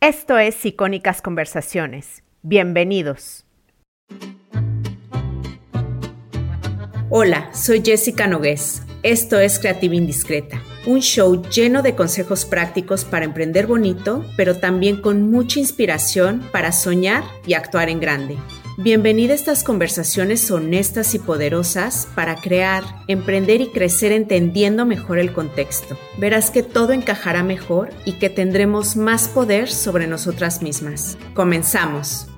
Esto es Icónicas Conversaciones. Bienvenidos. Hola, soy Jessica Nogués. Esto es Creativa Indiscreta, un show lleno de consejos prácticos para emprender bonito, pero también con mucha inspiración para soñar y actuar en grande. Bienvenida a estas conversaciones honestas y poderosas para crear, emprender y crecer entendiendo mejor el contexto. Verás que todo encajará mejor y que tendremos más poder sobre nosotras mismas. Comenzamos.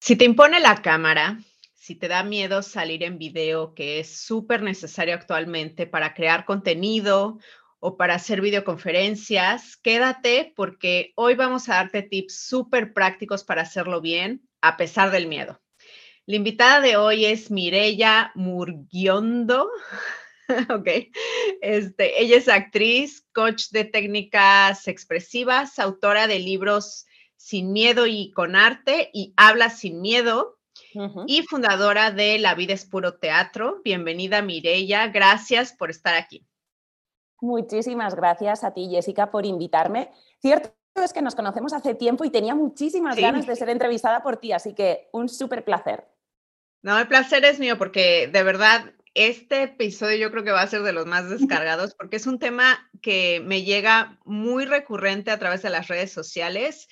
Si te impone la cámara, si te da miedo salir en video, que es súper necesario actualmente para crear contenido o para hacer videoconferencias, quédate porque hoy vamos a darte tips súper prácticos para hacerlo bien a pesar del miedo. La invitada de hoy es Mireya Murguiondo. ok. Este, ella es actriz, coach de técnicas expresivas, autora de libros Sin Miedo y con Arte y Habla Sin Miedo, y fundadora de La Vida es Puro Teatro. Bienvenida, Mireya. Gracias por estar aquí. Muchísimas gracias a ti, Jessica, por invitarme. Cierto es que nos conocemos hace tiempo y tenía muchísimas ganas de ser entrevistada por ti, así que un súper placer. No, el placer es mío porque de verdad este episodio yo creo que va a ser de los más descargados porque es un tema que me llega muy recurrente a través de las redes sociales.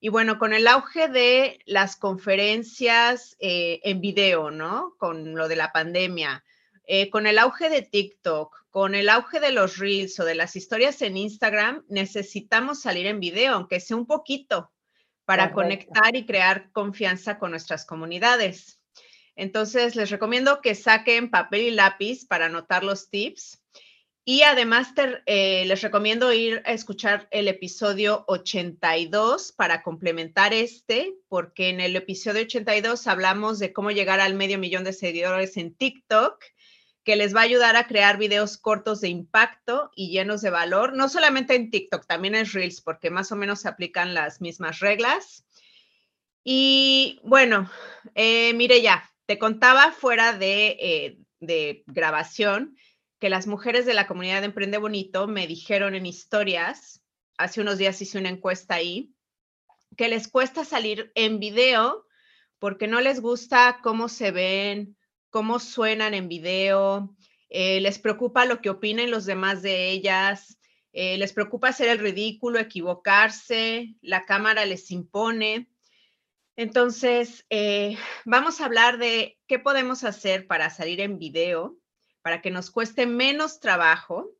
Y bueno, con el auge de las conferencias eh, en video, ¿no? Con lo de la pandemia, eh, con el auge de TikTok, con el auge de los reels o de las historias en Instagram, necesitamos salir en video, aunque sea un poquito, para conectar y crear confianza con nuestras comunidades. Entonces, les recomiendo que saquen papel y lápiz para anotar los tips. Y además eh, les recomiendo ir a escuchar el episodio 82 para complementar este, porque en el episodio 82 hablamos de cómo llegar al medio millón de seguidores en TikTok que les va a ayudar a crear videos cortos de impacto y llenos de valor, no solamente en TikTok, también en Reels, porque más o menos se aplican las mismas reglas. Y bueno, eh, mire ya, te contaba fuera de, eh, de grabación que las mujeres de la comunidad de Emprende Bonito me dijeron en historias, hace unos días hice una encuesta ahí, que les cuesta salir en video porque no les gusta cómo se ven, cómo suenan en video, eh, les preocupa lo que opinen los demás de ellas, eh, les preocupa hacer el ridículo, equivocarse, la cámara les impone. Entonces, eh, vamos a hablar de qué podemos hacer para salir en video, para que nos cueste menos trabajo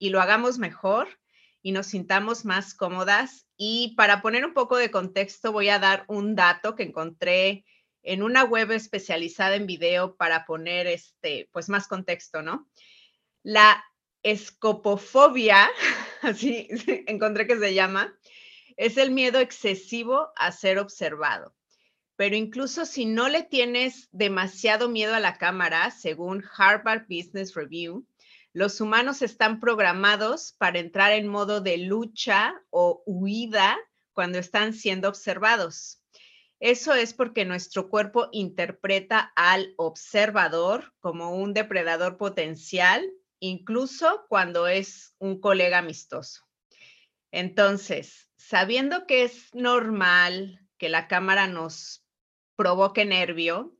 y lo hagamos mejor y nos sintamos más cómodas. Y para poner un poco de contexto, voy a dar un dato que encontré en una web especializada en video para poner este, pues más contexto, ¿no? La escopofobia, así encontré que se llama, es el miedo excesivo a ser observado. Pero incluso si no le tienes demasiado miedo a la cámara, según Harvard Business Review, los humanos están programados para entrar en modo de lucha o huida cuando están siendo observados. Eso es porque nuestro cuerpo interpreta al observador como un depredador potencial, incluso cuando es un colega amistoso. Entonces, sabiendo que es normal que la cámara nos provoque nervio,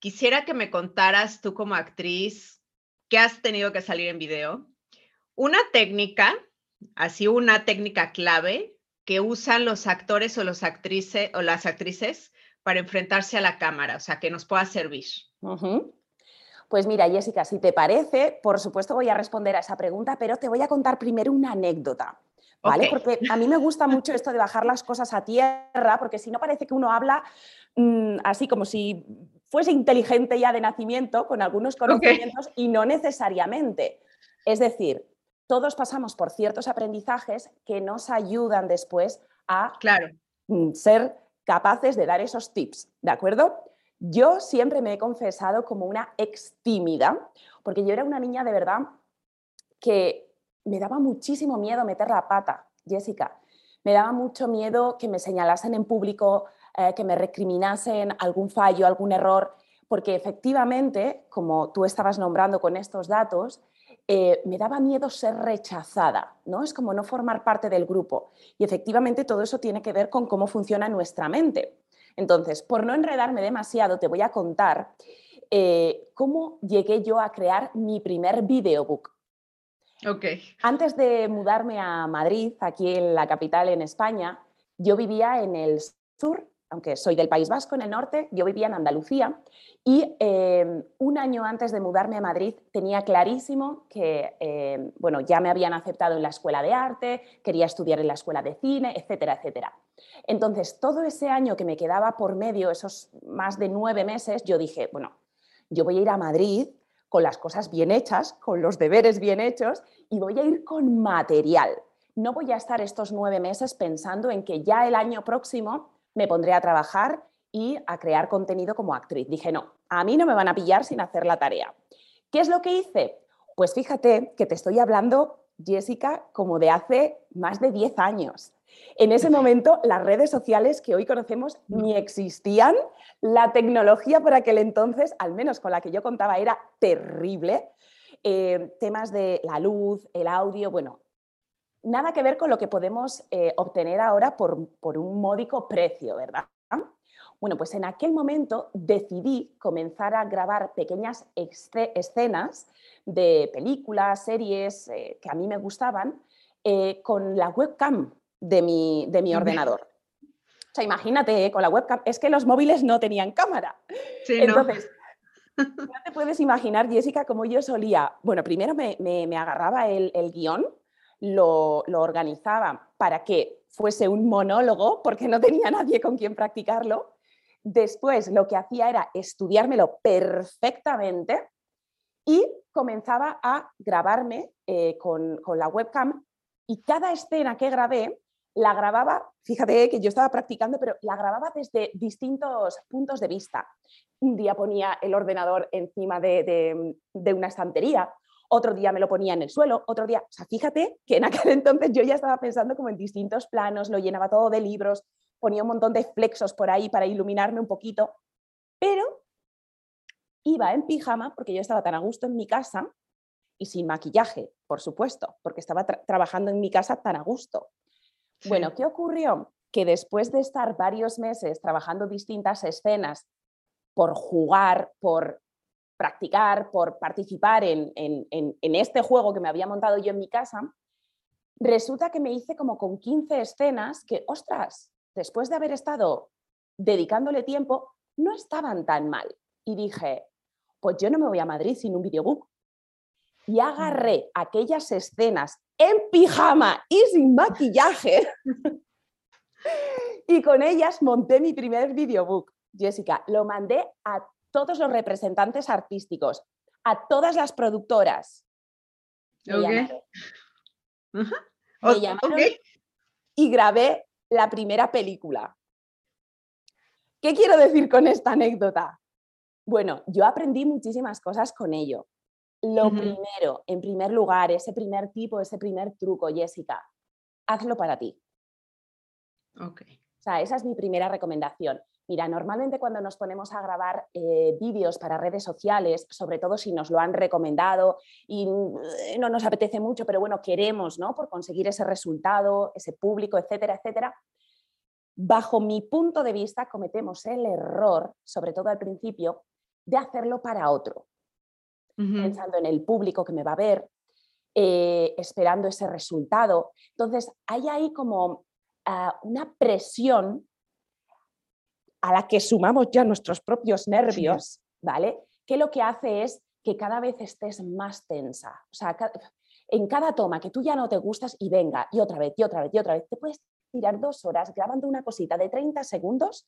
quisiera que me contaras tú como actriz que has tenido que salir en video. Una técnica, así una técnica clave que usan los actores o, los actrices, o las actrices para enfrentarse a la cámara, o sea, que nos pueda servir. Pues mira, Jessica, si te parece, por supuesto voy a responder a esa pregunta, pero te voy a contar primero una anécdota. ¿Vale? Porque a mí me gusta mucho esto de bajar las cosas a tierra, porque si no parece que uno habla mm, así como si fuese inteligente ya de nacimiento, con algunos conocimientos, y no necesariamente. Es decir, todos pasamos por ciertos aprendizajes que nos ayudan después a claro. Mm, ser capaces de dar esos tips, ¿de acuerdo? Yo siempre me he confesado como una ex tímida, porque yo era una niña de verdad que me daba muchísimo miedo meter la pata, Jessica. Me daba mucho miedo que me señalasen en público, eh, que me recriminasen algún fallo, algún error, porque efectivamente, como tú estabas nombrando con estos datos, eh, me daba miedo ser rechazada, ¿no? Es como no formar parte del grupo. Y efectivamente todo eso tiene que ver con cómo funciona nuestra mente. Entonces, por no enredarme demasiado, te voy a contar eh, cómo llegué yo a crear mi primer videobook. Okay. Antes de mudarme a Madrid, aquí en la capital en España, yo vivía en el sur aunque soy del País Vasco, en el norte, yo vivía en Andalucía y em, un año antes de mudarme a Madrid tenía clarísimo que, em, bueno, ya me habían aceptado en la escuela de arte, quería estudiar en la escuela de cine, etcétera, etcétera. Entonces, todo ese año que me quedaba por medio, esos más de nueve meses, yo dije, bueno, yo voy a ir a Madrid con las cosas bien hechas, con los deberes bien hechos y voy a ir con material. No voy a estar estos nueve meses pensando en que ya el año próximo me pondré a trabajar y a crear contenido como actriz. Dije, no, a mí no me van a pillar sin hacer la tarea. ¿Qué es lo que hice? Pues fíjate que te estoy hablando, Jessica, como de hace más de 10 años. En ese momento las redes sociales que hoy conocemos ni existían. La tecnología por aquel entonces, al menos con la que yo contaba, era terrible. Eh, temas de la luz, el audio, bueno, nada que ver con lo que podemos eh, obtener ahora por, un módico precio, ¿verdad? Bueno, pues en aquel momento decidí comenzar a grabar pequeñas escenas de películas, series eh, que a mí me gustaban eh, con la webcam de mi, de mi ordenador. O sea, imagínate, con la webcam, es que los móviles no tenían cámara. Sí, Entonces, no. te puedes imaginar, Jessica, cómo yo solía. Bueno, primero me, agarraba el, el guion lo, organizaba para que fuese un monólogo, porque no tenía nadie con quien practicarlo. Después lo que hacía era estudiármelo perfectamente y comenzaba a grabarme eh, con, la webcam y cada escena que grabé la grababa, fíjate que yo estaba practicando, pero la grababa desde distintos puntos de vista. Un día ponía el ordenador encima de una estantería, otro día me lo ponía en el suelo, otro día, o sea, fíjate que en aquel entonces yo ya estaba pensando como en distintos planos, lo llenaba todo de libros, ponía un montón de flexos por ahí para iluminarme un poquito, pero iba en pijama porque yo estaba tan a gusto en mi casa y sin maquillaje, por supuesto, porque estaba trabajando en mi casa tan a gusto. Bueno, ¿qué ocurrió? Que después de estar varios meses trabajando distintas escenas por jugar, por practicar, por participar en, este juego que me había montado yo en mi casa, resulta que me hice como con 15 escenas que, ostras, después de haber estado dedicándole tiempo, no estaban tan mal. Y dije, pues yo no me voy a Madrid sin un videobook. Y agarré aquellas escenas en pijama y sin maquillaje. y con ellas monté mi primer videobook. Jessica, lo mandé a todos los representantes artísticos, a todas las productoras. y grabé la primera película. ¿Qué quiero decir con esta anécdota? Bueno, yo aprendí muchísimas cosas con ello. Lo primero, en primer lugar, ese primer tipo, ese primer truco, Jessica, hazlo para ti. Ok. Sea, esa es mi primera recomendación. Mira, normalmente cuando nos ponemos a grabar eh, vídeos para redes sociales, sobre todo si nos lo han recomendado y mm, no nos apetece mucho, pero bueno, queremos, ¿no? Por conseguir ese resultado, ese público, etcétera, etcétera. Bajo mi punto de vista, cometemos el error, sobre todo al principio, de hacerlo para otro, pensando en el público que me va a ver, eh, esperando ese resultado. Entonces, hay ahí como una presión a la que sumamos ya nuestros propios nervios, ¿vale? Que lo que hace es que cada vez estés más tensa. O sea, en cada toma que tú ya no te gustas y venga, y otra vez, y otra vez, y otra vez, te puedes tirar dos horas grabando una cosita de 30 segundos,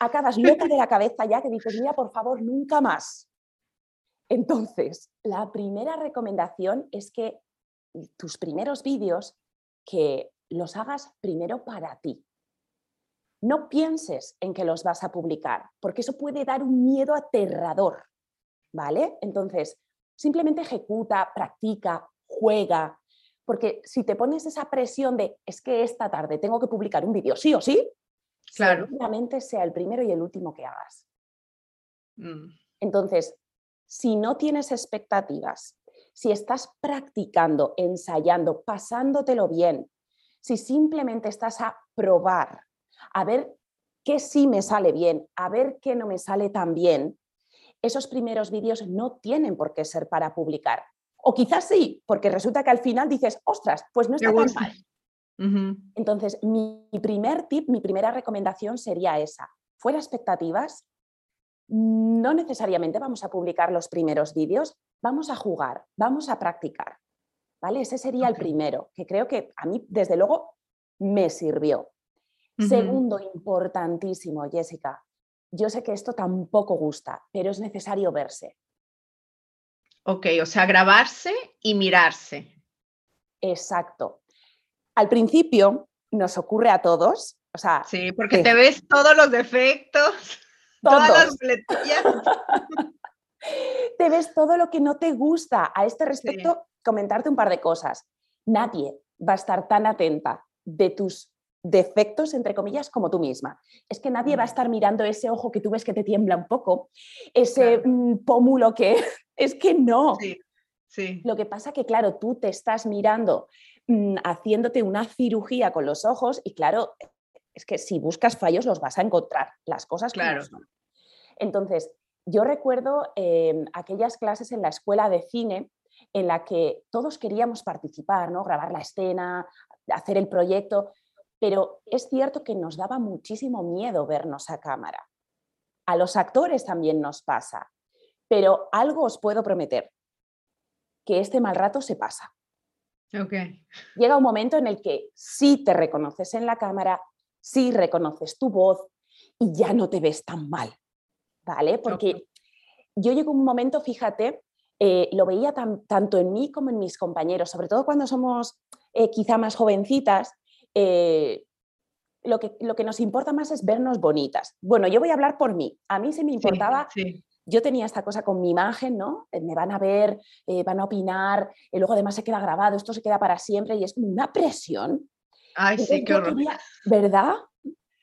acabas loca de la cabeza ya que dices, mira, por favor, nunca más. Entonces, la primera recomendación es que tus primeros vídeos, que los hagas primero para ti no pienses en que los vas a publicar, porque eso puede dar un miedo aterrador, ¿vale? Entonces, simplemente ejecuta, practica, juega, porque si te pones esa presión de es que esta tarde tengo que publicar un vídeo, sí o sí, claro. seguramente sea el primero y el último que hagas. Mm. Entonces, si no tienes expectativas, si estás practicando, ensayando, pasándotelo bien, si simplemente estás a probar, a ver qué sí me sale bien, a ver qué no me sale tan bien, esos primeros vídeos no tienen por qué ser para publicar. O quizás sí, porque resulta que al final dices, ostras, pues no está tan mal. Entonces, mi primer tip, mi primera recomendación sería esa. Fuera expectativas, no necesariamente vamos a publicar los primeros vídeos, vamos a jugar, vamos a practicar. ¿Vale? Ese sería el primero, que creo que a mí, desde luego, me sirvió. Segundo, importantísimo, Jessica, yo sé que esto tampoco gusta, pero es necesario verse. Ok, o sea, grabarse y mirarse. Exacto. Al principio nos ocurre a todos, o sea... Sí, porque te ves todos los defectos, todas las te ves todo lo que no te gusta. A este respecto, comentarte un par de cosas. Nadie va a estar tan atenta de tus defectos, entre comillas, como tú misma. Es que nadie va a estar mirando ese ojo que tú ves que te tiembla un poco, ese mm, pómulo que es que no. Sí, Lo que pasa que, claro, tú te estás mirando mm, haciéndote una cirugía con los ojos y, claro, es que si buscas fallos los vas a encontrar, las cosas claro. son. Entonces, yo recuerdo em, aquellas clases en la escuela de cine en la que todos queríamos participar, ¿no? grabar la escena, hacer el proyecto, pero es cierto que nos daba muchísimo miedo vernos a cámara. A los actores también nos pasa, pero algo os puedo prometer, que este mal rato se pasa. Okay. Llega un momento en el que sí te reconoces en la cámara, sí reconoces tu voz y ya no te ves tan mal, ¿vale? Porque yo llego un momento, fíjate, eh, lo veía tanto en mí como en mis compañeros, sobre todo cuando somos eh, quizá más jovencitas, eh, lo, que, lo que nos importa más es vernos bonitas. Bueno, yo voy a hablar por mí. A mí se me importaba, yo tenía esta cosa con mi imagen, ¿no? Me van a ver, eh, van a opinar, y luego además se queda grabado, esto se queda para siempre y es como una presión. Ay, sí, qué horror. ¿Verdad?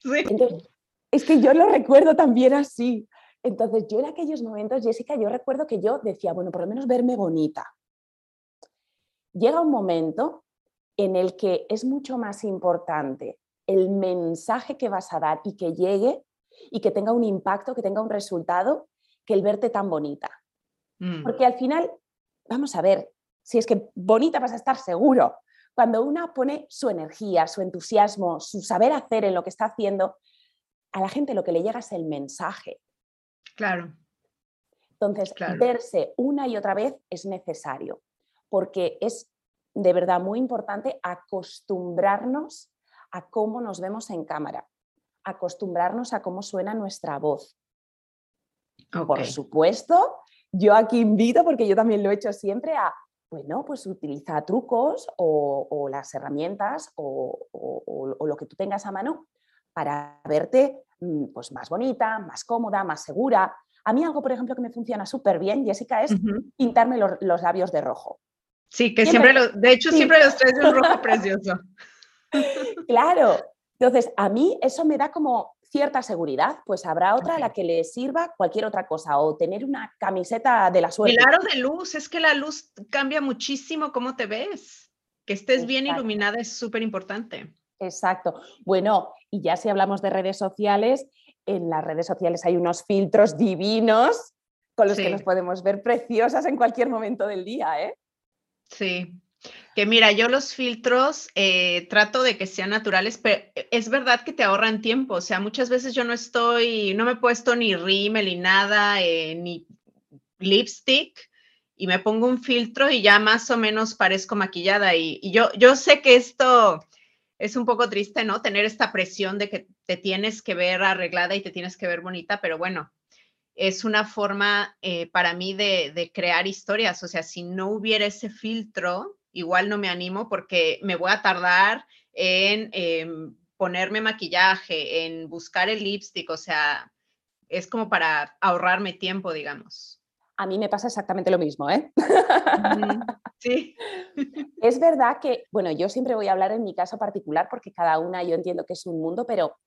Sí. es que yo lo recuerdo también así. Entonces, yo en aquellos momentos, Jessica, yo recuerdo que yo decía, bueno, por lo menos verme bonita. Llega un momento en el que es mucho más importante el mensaje que vas a dar y que llegue y que tenga un impacto, que tenga un resultado, que el verte tan bonita. Mm. Porque al final, vamos a ver, si es que bonita vas a estar seguro. Cuando una pone su energía, su entusiasmo, su saber hacer en lo que está haciendo, a la gente lo que le llega es el mensaje. Claro. Entonces, verse una y otra vez es necesario, porque es de verdad muy importante acostumbrarnos a cómo nos vemos en cámara, acostumbrarnos a cómo suena nuestra voz. Por supuesto, yo aquí invito, porque yo también lo he hecho siempre, a, bueno, pues utiliza trucos o, las herramientas o, lo que tú tengas a mano para verte mm, pues, más bonita, más cómoda, más segura. A mí algo, por ejemplo, que me funciona súper bien, Jessica, es pintarme los labios de rojo. Sí, que siempre, lo, de hecho, siempre los tres de un rojo precioso. Claro. Entonces, a mí eso me da como cierta seguridad, pues habrá otra a la que le sirva cualquier otra cosa o tener una camiseta de la suerte. El aro de luz, es que la luz cambia muchísimo cómo te ves. Que estés bien iluminada es súper importante. Exacto. Bueno, y ya si hablamos de redes sociales, en las redes sociales hay unos filtros divinos con los que nos podemos ver preciosas en cualquier momento del día, ¿eh? Sí, que mira, yo los filtros eh, trato de que sean naturales, pero es verdad que te ahorran tiempo. O sea, muchas veces yo no estoy, no me he puesto ni rímel ni nada, eh, ni lipstick, y me pongo un filtro y ya más o menos parezco maquillada. Y, y, yo, yo sé que esto es un poco triste, ¿no? Tener esta presión de que te tienes que ver arreglada y te tienes que ver bonita, pero bueno, es una forma eh, para mí de, crear historias. O sea, si no hubiera ese filtro, igual no me animo porque me voy a tardar en em, ponerme maquillaje, en buscar el lipstick. O sea, es como para ahorrarme tiempo, digamos. A mí me pasa exactamente lo mismo, ¿eh? Sí. Es verdad que, bueno, yo siempre voy a hablar en mi caso particular porque cada una yo entiendo que es un mundo, pero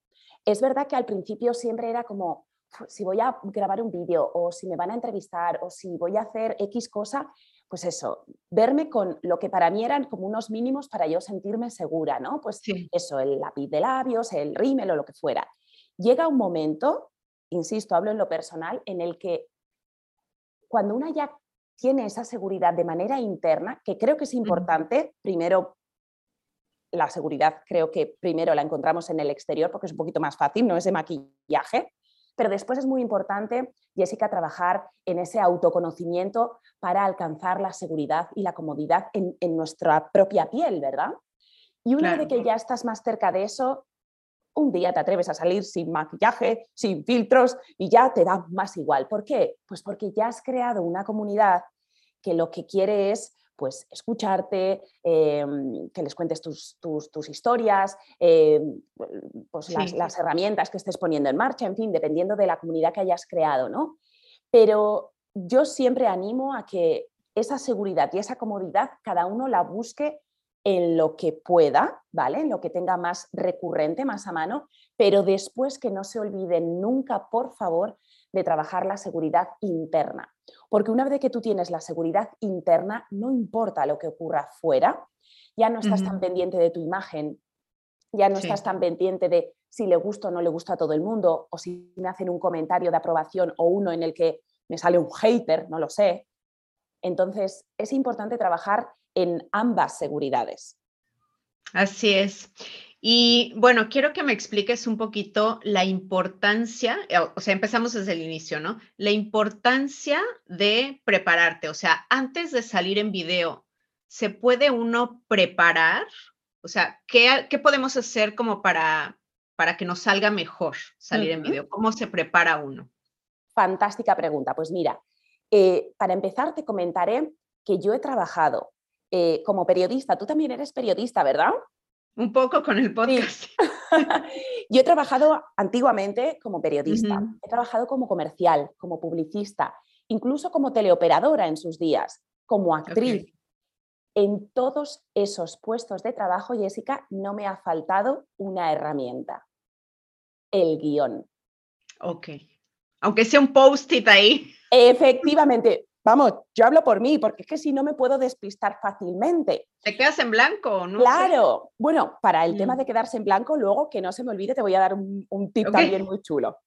es verdad que al principio siempre era como, si voy a grabar un vídeo o si me van a entrevistar o si voy a hacer X cosa, pues eso, verme con lo que para mí eran como unos mínimos para yo sentirme segura, ¿no? Pues eso, el lápiz de labios, el rímel o lo que fuera. Llega un momento, insisto, hablo en lo personal, en el que cuando una ya tiene esa seguridad de manera interna, que creo que es importante, primero la seguridad creo que primero la encontramos en el exterior porque es un poquito más fácil, no ese maquillaje, pero después es muy importante, Jessica, trabajar en ese autoconocimiento para alcanzar la seguridad y la comodidad en, nuestra propia piel, ¿verdad? Y una vez que ya estás más cerca de eso, un día te atreves a salir sin maquillaje, sin filtros y ya te da más igual. ¿Por qué? Pues porque ya has creado una comunidad que lo que quiere es pues escucharte, em, que les cuentes tus, historias, em, pues las, herramientas que estés poniendo en marcha, en fin, dependiendo de la comunidad que hayas creado, ¿no? Pero yo siempre animo a que esa seguridad y esa comodidad cada uno la busque en lo que pueda, ¿vale? En lo que tenga más recurrente, más a mano, pero después que no se olviden nunca, por favor, de trabajar la seguridad interna. Porque una vez que tú tienes la seguridad interna, no importa lo que ocurra fuera, ya no estás tan pendiente de tu imagen, ya no estás tan pendiente de si le gusta o no le gusta a todo el mundo, o si me hacen un comentario de aprobación o uno en el que me sale un hater, no lo sé. Entonces, es importante trabajar en ambas seguridades. Así es. Y bueno, quiero que me expliques un poquito la importancia, eh, o sea, empezamos desde el inicio, ¿no? La importancia de prepararte, o sea, antes de salir en video, ¿se puede uno preparar? O sea, ¿qué, podemos hacer como para, para que nos salga mejor salir en video? ¿Cómo se prepara uno? Fantástica pregunta. Pues mira, eh, para empezar te comentaré que yo he trabajado eh, como periodista. Tú también eres periodista, ¿verdad? Un poco con el podcast. Yo he trabajado antiguamente como periodista, he trabajado como comercial, como publicista, incluso como teleoperadora en sus días, como actriz. En todos esos puestos de trabajo, Jessica, no me ha faltado una herramienta, el guion. Ok. Aunque sea un post-it ahí. Efectivamente, Vamos, yo hablo por mí, porque es que si no me puedo despistar fácilmente. ¿Te quedas en blanco? No claro. Bueno, para el tema mm. de quedarse en blanco, luego que no se me olvide, te voy a dar un, tip también muy chulo.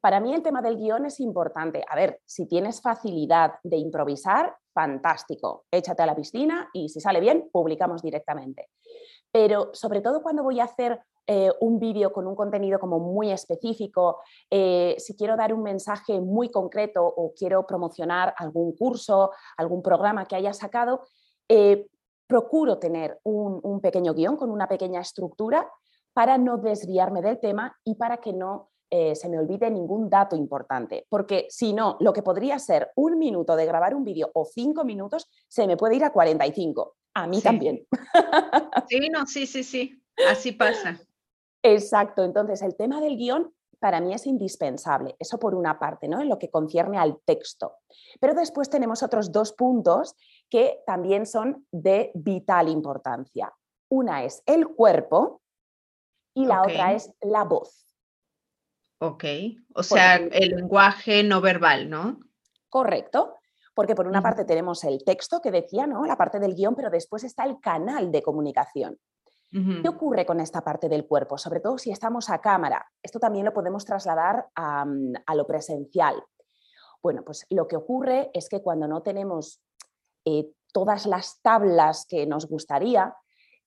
Para mí el tema del guion es importante. A ver, si tienes facilidad de improvisar, fantástico. Échate a la piscina y si sale bien, publicamos directamente. Pero sobre todo cuando voy a hacer eh, un vídeo con un contenido como muy específico, eh, si quiero dar un mensaje muy concreto o quiero promocionar algún curso, algún programa que haya sacado, eh, procuro tener un, pequeño guion con una pequeña estructura para no desviarme del tema y para que no se me olvide ningún dato importante, porque si no, lo que podría ser un minuto de grabar un vídeo o cinco minutos, se me puede ir a 45. A mí también. Sí, no, sí, sí, sí, así pasa. Exacto, entonces el tema del guion para mí es indispensable, eso por una parte, ¿no? En lo que concierne al texto. Pero después tenemos otros dos puntos que también son de vital importancia. Una es el cuerpo y la otra es la voz. Ok, o sea, el lenguaje no verbal, ¿no? Correcto, porque por una parte tenemos el texto que decía, ¿no? La parte del guion, pero después está el canal de comunicación. ¿Qué ocurre con esta parte del cuerpo? Sobre todo si estamos a cámara. Esto también lo podemos trasladar a, lo presencial. Bueno, pues lo que ocurre es que cuando no tenemos eh, todas las tablas que nos gustaría,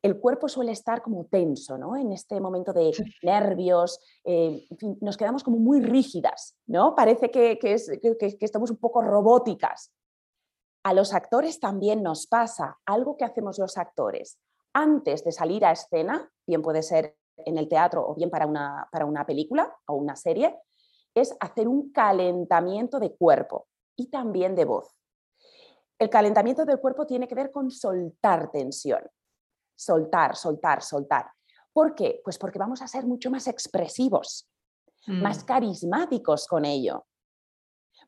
el cuerpo suele estar como tenso, ¿no? En este momento de nervios, eh, en fin, nos quedamos como muy rígidas, ¿no? Parece que, que, estamos un poco robóticas. A los actores también nos pasa algo que hacemos los actores antes de salir a escena, bien puede ser en el teatro o bien para una, para una película o una serie, es hacer un calentamiento de cuerpo y también de voz. El calentamiento del cuerpo tiene que ver con soltar tensión. Soltar, soltar, soltar. ¿Por qué? Pues porque vamos a ser mucho más expresivos, más mm. carismáticos con ello.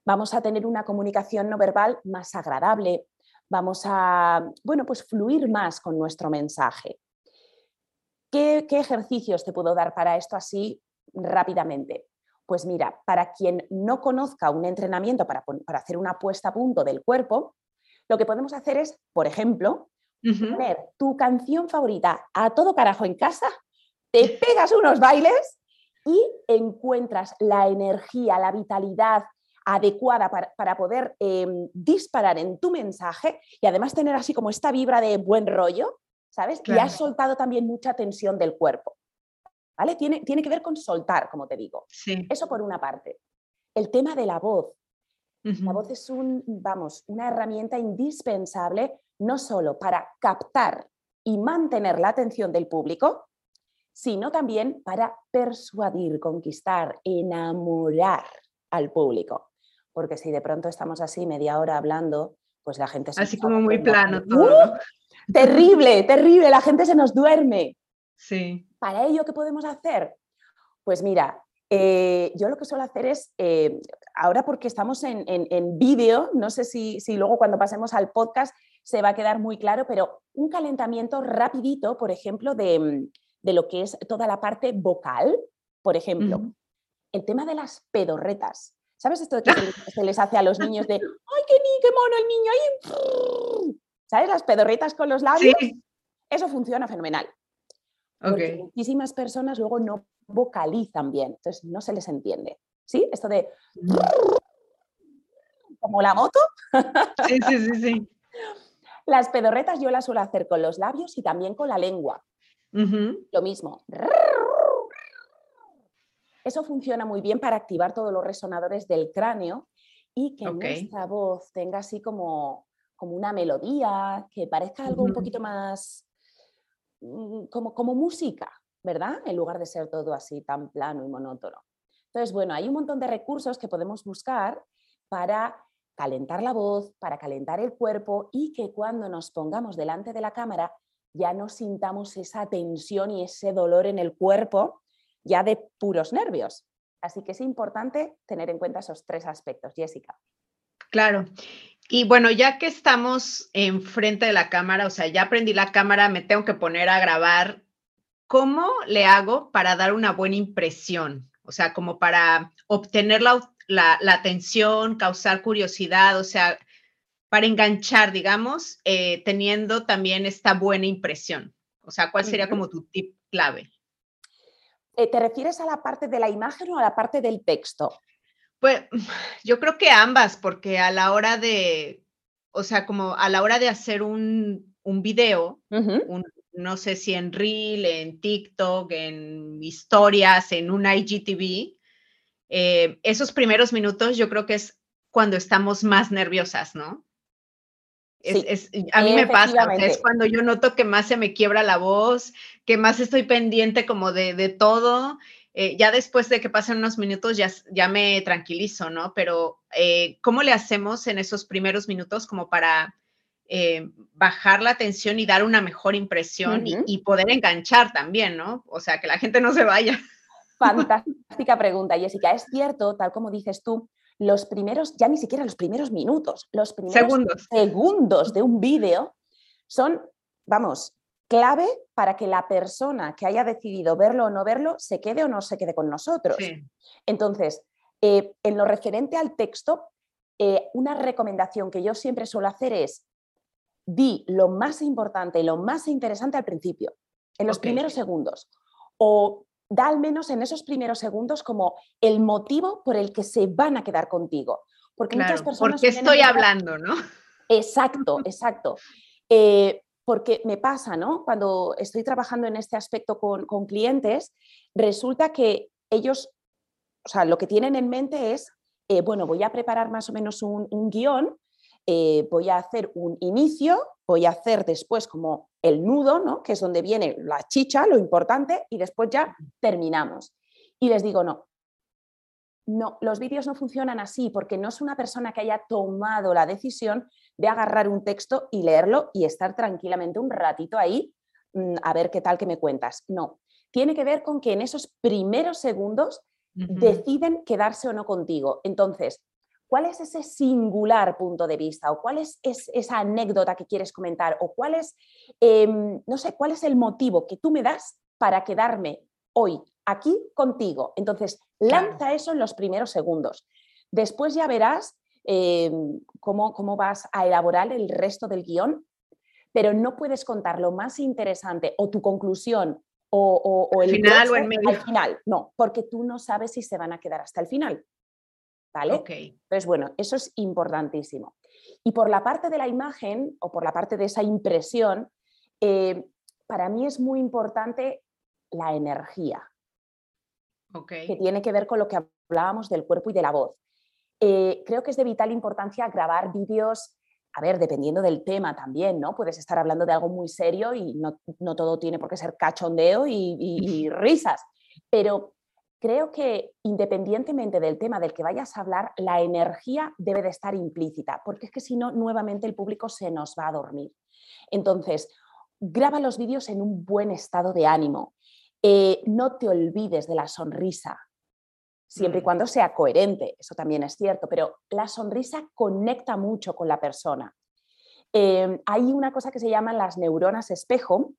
Vamos a tener una comunicación no verbal más agradable, vamos a, bueno, pues fluir más con nuestro mensaje. ¿Qué, ejercicios te puedo dar para esto así rápidamente? Pues mira, para quien no conozca un entrenamiento para, para hacer una puesta a punto del cuerpo, lo que podemos hacer es, por ejemplo, poner tu canción favorita a todo carajo en casa, te pegas unos bailes y encuentras la energía, la vitalidad adecuada para, poder em, disparar en tu mensaje y además tener así como esta vibra de buen rollo, ¿sabes? Y has soltado también mucha tensión del cuerpo. ¿Vale? Tiene, tiene que ver con soltar, como te digo. Eso por una parte. El tema de la voz. La voz es un, vamos, una herramienta indispensable no solo para captar y mantener la atención del público, sino también para persuadir, conquistar, enamorar al público. Porque si de pronto estamos así media hora hablando, pues la gente se... Así como muy plano todo. ¡Uh! Terrible, terrible, la gente se nos duerme. Sí. Para ello, ¿qué podemos hacer? Pues mira, eh, yo lo que suelo hacer es, eh, ahora porque estamos en, vídeo, no sé si, luego cuando pasemos al podcast se va a quedar muy claro, pero un calentamiento rapidito, por ejemplo, de, lo que es toda la parte vocal, por ejemplo, el tema de las pedorretas. ¿Sabes esto que se les, hace a los niños de, ¡ay, qué, ni, qué mono el niño! Ahí! ¿Sabes? Las pedorretas con los labios. Eso funciona fenomenal. muchísimas personas luego no vocalizan bien, entonces no se les entiende. ¿Sí? Esto de como la moto. Sí, sí, sí, sí. Las pedorretas yo las suelo hacer con los labios y también con la lengua. Lo mismo. Eso funciona muy bien para activar todos los resonadores del cráneo y que nuestra voz tenga así como, como una melodía, que parezca algo un poquito más mm, como, como música, ¿verdad? En lugar de ser todo así tan plano y monótono. Entonces, bueno, hay un montón de recursos que podemos buscar para calentar la voz, para calentar el cuerpo y que cuando nos pongamos delante de la cámara ya no sintamos esa tensión y ese dolor en el cuerpo ya de puros nervios. Así que es importante tener en cuenta esos tres aspectos, Jessica. Claro. Y bueno, ya que estamos enfrente de la cámara, o sea, ya aprendí la cámara, me tengo que poner a grabar ¿cómo le hago para dar una buena impresión? O sea, como para obtener la, atención, causar curiosidad, o sea, para enganchar, digamos, eh, teniendo también esta buena impresión. O sea, ¿cuál sería como tu tip clave? Eh, ¿Te refieres a la parte de la imagen o a la parte del texto? Pues yo creo que ambas, porque a la hora de, o sea, como a la hora de hacer un, un video, un, no sé si en Reel, en TikTok, en historias, en un IGTV, eh, esos primeros minutos yo creo que es cuando estamos más nerviosas, ¿no? Es, a mí me pasa, es cuando yo noto que más se me quiebra la voz, que más estoy pendiente como de, todo. Eh, ya después de que pasen unos minutos ya, ya me tranquilizo, ¿no? Pero eh, ¿cómo le hacemos en esos primeros minutos como para eh, bajar la tensión y dar una mejor impresión y, poder enganchar también, ¿no? O sea, que la gente no se vaya. Fantástica pregunta, Jessica. Es cierto, tal como dices tú, los primeros, ya ni siquiera los primeros minutos, los primeros segundos, segundos de un vídeo son, vamos, clave para que la persona que haya decidido verlo o no verlo se quede o no se quede con nosotros. Entonces, eh, en lo referente al texto, eh, una recomendación que yo siempre suelo hacer es di lo más importante y lo más interesante al principio, en los primeros segundos. O da al menos en esos primeros segundos como el motivo por el que se van a quedar contigo. Porque muchas personas... Porque estoy hablando, ¿no? Exacto, exacto. Eh, porque me pasa, ¿no? Cuando estoy trabajando en este aspecto con, clientes, resulta que ellos, o sea, lo que tienen en mente es, eh, bueno, voy a preparar más o menos un, un guion eh, voy a hacer un inicio, voy a hacer después como el nudo, ¿no? que es donde viene la chicha, lo importante, y después ya terminamos. Y les digo, no, no, los vídeos no funcionan así porque no es una persona que haya tomado la decisión de agarrar un texto y leerlo y estar tranquilamente un ratito ahí mm, a ver qué tal que me cuentas. No, tiene que ver con que en esos primeros segundos deciden quedarse o no contigo. Entonces, ¿Cuál es ese singular punto de vista o cuál es, esa anécdota que quieres comentar o cuál es, em, no sé, cuál es el motivo que tú me das para quedarme hoy aquí contigo? Entonces, lanza eso en los primeros segundos. Después ya verás em, cómo, cómo vas a elaborar el resto del guion, pero no puedes contar lo más interesante o tu conclusión o, el final o en medio. al final. No, porque tú no sabes si se van a quedar hasta el final. ¿Vale? Ok. Entonces, bueno, eso es importantísimo. Y por la parte de la imagen o por la parte de esa impresión, eh, para mí es muy importante la energía, okay. que tiene que ver con lo que hablábamos del cuerpo y de la voz. Eh, creo que es de vital importancia grabar vídeos, a ver, dependiendo del tema también, ¿no? Puedes estar hablando de algo muy serio y no, todo tiene por qué ser cachondeo y risas, pero creo que independientemente del tema del que vayas a hablar, la energía debe de estar implícita, porque es que si no, nuevamente el público se nos va a dormir. Entonces, graba los vídeos en un buen estado de ánimo. Eh, no te olvides de la sonrisa, siempre y mm. cuando sea coherente, eso también es cierto, pero la sonrisa conecta mucho con la persona. Eh, hay una cosa que se llaman las neuronas espejo,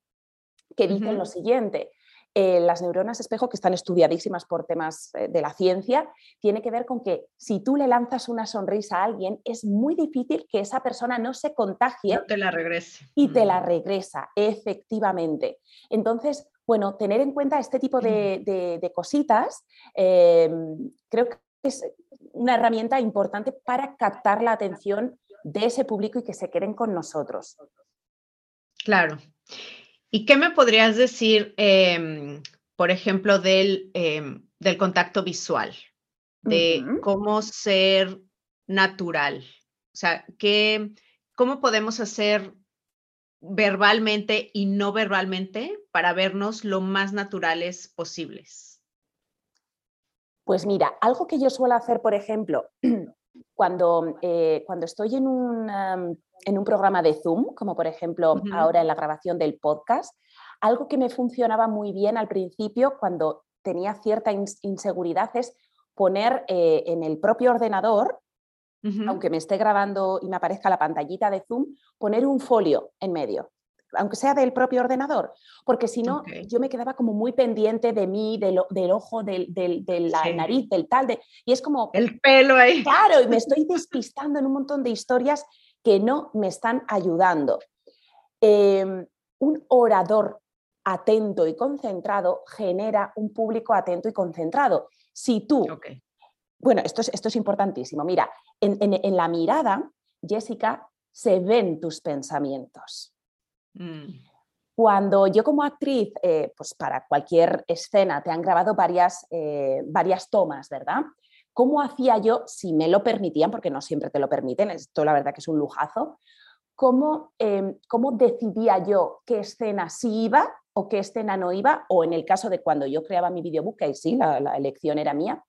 que dicen lo siguiente, eh, las neuronas espejo, que están estudiadísimas por temas eh, de la ciencia, tiene que ver con que si tú le lanzas una sonrisa a alguien, es muy difícil que esa persona no se contagie. te la regrese. Y te la regresa, efectivamente. Entonces, bueno, tener en cuenta este tipo de, cositas, em, creo que es una herramienta importante para captar la atención de ese público y que se queden con nosotros. Claro. ¿Y qué me podrías decir, em, por ejemplo, del, em, del, contacto visual? De cómo ser natural. O sea, ¿qué, ¿cómo podemos hacer verbalmente y no verbalmente para vernos lo más naturales posibles? Pues mira, algo que yo suelo hacer, por ejemplo, cuando, eh, cuando estoy en un, en un programa de Zoom, como por ejemplo ahora en la grabación del podcast, algo que me funcionaba muy bien al principio cuando tenía cierta inseguridad es poner eh, en el propio ordenador, aunque me esté grabando y me aparezca la pantallita de Zoom, poner un folio en medio, aunque sea del propio ordenador, porque si no, yo me quedaba como muy pendiente de mí, del, del ojo, del, de la nariz, del tal, de, y es como... El pelo ahí. Claro, y me estoy despistando en un montón de historias que no me están ayudando. Em, un orador atento y concentrado genera un público atento y concentrado. Si tú, bueno, esto es, esto es importantísimo, mira, en, la mirada, Jessica, se ven tus pensamientos. Mm. Cuando yo como actriz, eh, pues para cualquier escena te han grabado varias, eh, varias tomas, ¿verdad? ¿Cómo hacía yo, si me lo permitían, porque no siempre te lo permiten, esto la verdad que es un lujazo, cómo, em, cómo decidía yo qué escena sí iba o qué escena no iba? O en el caso de cuando yo creaba mi videobook, que sí, la, la elección era mía,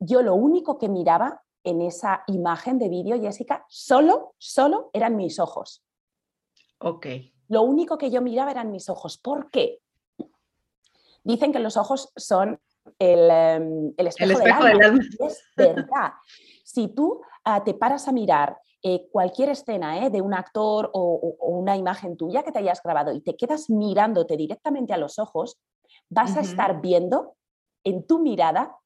yo lo único que miraba en esa imagen de vídeo, Jessica, solo, solo eran mis ojos. Ok. Lo único que yo miraba eran mis ojos. ¿Por qué? Dicen que los ojos son el, em, espejo, del, alma. Es verdad. Si tú ah, te paras a mirar eh, cualquier escena eh, de un actor o, una imagen tuya que te hayas grabado y te quedas mirándote directamente a los ojos, vas a estar viendo en tu mirada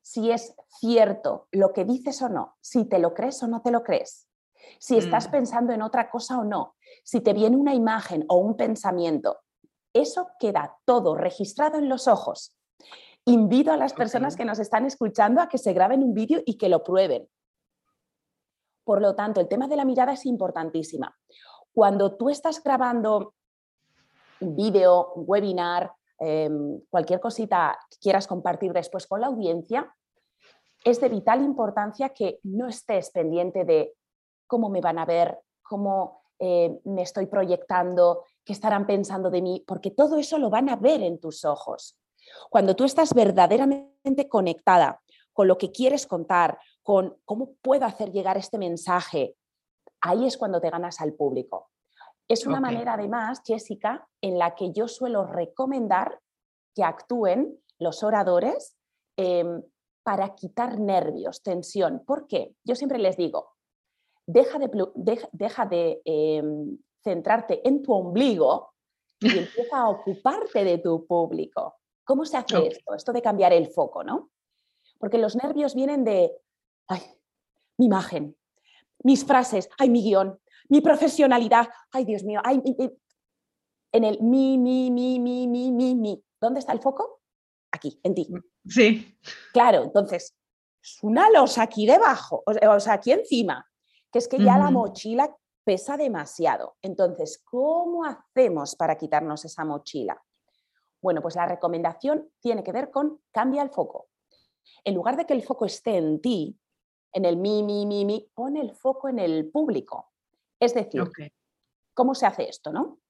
si es cierto lo que dices o no, si te lo crees o no te lo crees, si estás mm. pensando en otra cosa o no, si te viene una imagen o un pensamiento. Eso queda todo registrado en los ojos. Invito a las personas que nos están escuchando a que se graben un vídeo y que lo prueben. Por lo tanto, el tema de la mirada es importantísima. Cuando tú estás grabando vídeo, webinar, em, cualquier cosita que quieras compartir después con la audiencia, es de vital importancia que no estés pendiente de cómo me van a ver, cómo eh, me estoy proyectando, qué estarán pensando de mí, porque todo eso lo van a ver en tus ojos. Cuando tú estás verdaderamente conectada con lo que quieres contar, con cómo puedo hacer llegar este mensaje, ahí es cuando te ganas al público. Es una manera además, Jessica, en la que yo suelo recomendar que actúen los oradores em, para quitar nervios, tensión. ¿Por qué? Yo siempre les digo, deja de, deja de em, centrarte en tu ombligo y empieza a ocuparte de tu público. ¿Cómo se hace esto? Esto de cambiar el foco, ¿no? Porque los nervios vienen de, ay, mi imagen, mis frases, ay, mi guion, mi profesionalidad, ay, Dios mío, ay, en el mi, mi, mi, mi, mi, mi, mi. ¿Dónde está el foco? Aquí, en ti. Sí. Claro, entonces, es una losa aquí debajo, o sea, aquí encima, que es que ya la mochila pesa demasiado. Entonces, ¿cómo hacemos para quitarnos esa mochila? Bueno, pues la recomendación tiene que ver con cambia el foco. En lugar de que el foco esté en ti, en el mi, mi, mi, mi, pon el foco en el público. Es decir, ¿cómo se hace esto, no?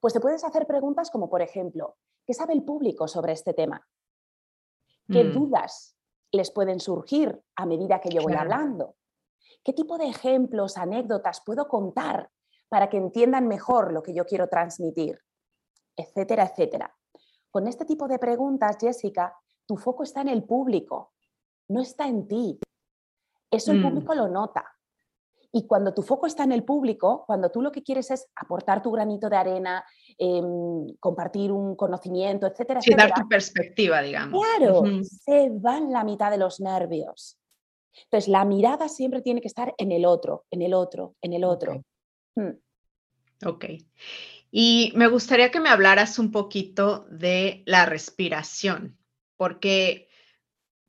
Pues te puedes hacer preguntas como, por ejemplo, ¿qué sabe el público sobre este tema? ¿Qué mm. dudas les pueden surgir a medida que yo voy hablando? ¿Qué tipo de ejemplos, anécdotas puedo contar para que entiendan mejor lo que yo quiero transmitir? Etcétera, etcétera. Con este tipo de preguntas, Jessica, tu foco está en el público, no está en ti. Eso el mm. público lo nota. Y cuando tu foco está en el público, cuando tú lo que quieres es aportar tu granito de arena, em, compartir un conocimiento, etcétera, sí, dar tu perspectiva, digamos. Claro, se van la mitad de los nervios. Entonces, la mirada siempre tiene que estar en el otro, en el otro, en el otro. Mm. Ok. Y me gustaría que me hablaras un poquito de la respiración, porque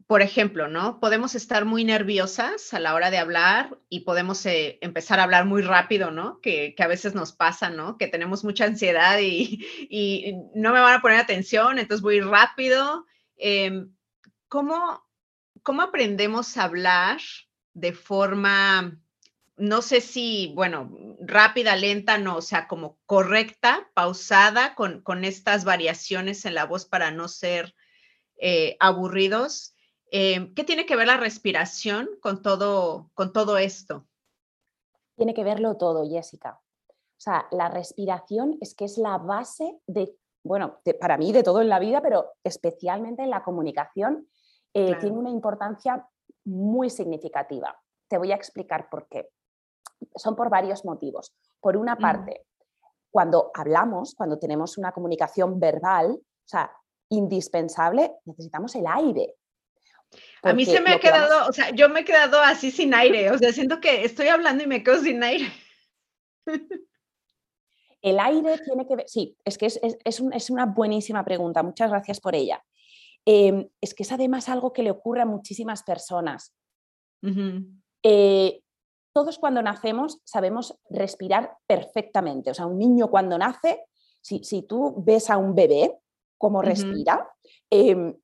por ejemplo, ¿no? Podemos estar muy nerviosas a la hora de hablar y podemos eh, empezar a hablar muy rápido, ¿no? Que, a veces nos pasa, ¿no? Que tenemos mucha ansiedad y, no me van a poner atención, entonces voy rápido. Em, ¿cómo, ¿Cómo aprendemos a hablar de forma, no sé si, bueno, rápida, lenta, no, o sea, como correcta, pausada, con, con estas variaciones en la voz para no ser eh, aburridos? Em, ¿Qué tiene que ver la respiración con todo, con todo esto? Tiene que verlo todo, Jessica. O sea, la respiración es que es la base de, bueno, para mí de todo en la vida, pero especialmente en la comunicación, eh, tiene una importancia muy significativa. Te voy a explicar por qué. Son por varios motivos. Por una parte, cuando hablamos, cuando tenemos una comunicación verbal, o sea, indispensable, necesitamos el aire. A mí se me ha quedado, o sea, yo me he quedado así sin aire, o sea, siento que estoy hablando y me quedo sin aire. El aire tiene que ver, sí, es que es, una buenísima pregunta, muchas gracias por ella. Em, es que es además algo que le ocurre a muchísimas personas. Eh, todos cuando nacemos sabemos respirar perfectamente, o sea, un niño cuando nace, si, tú ves a un bebé, cómo respira, em,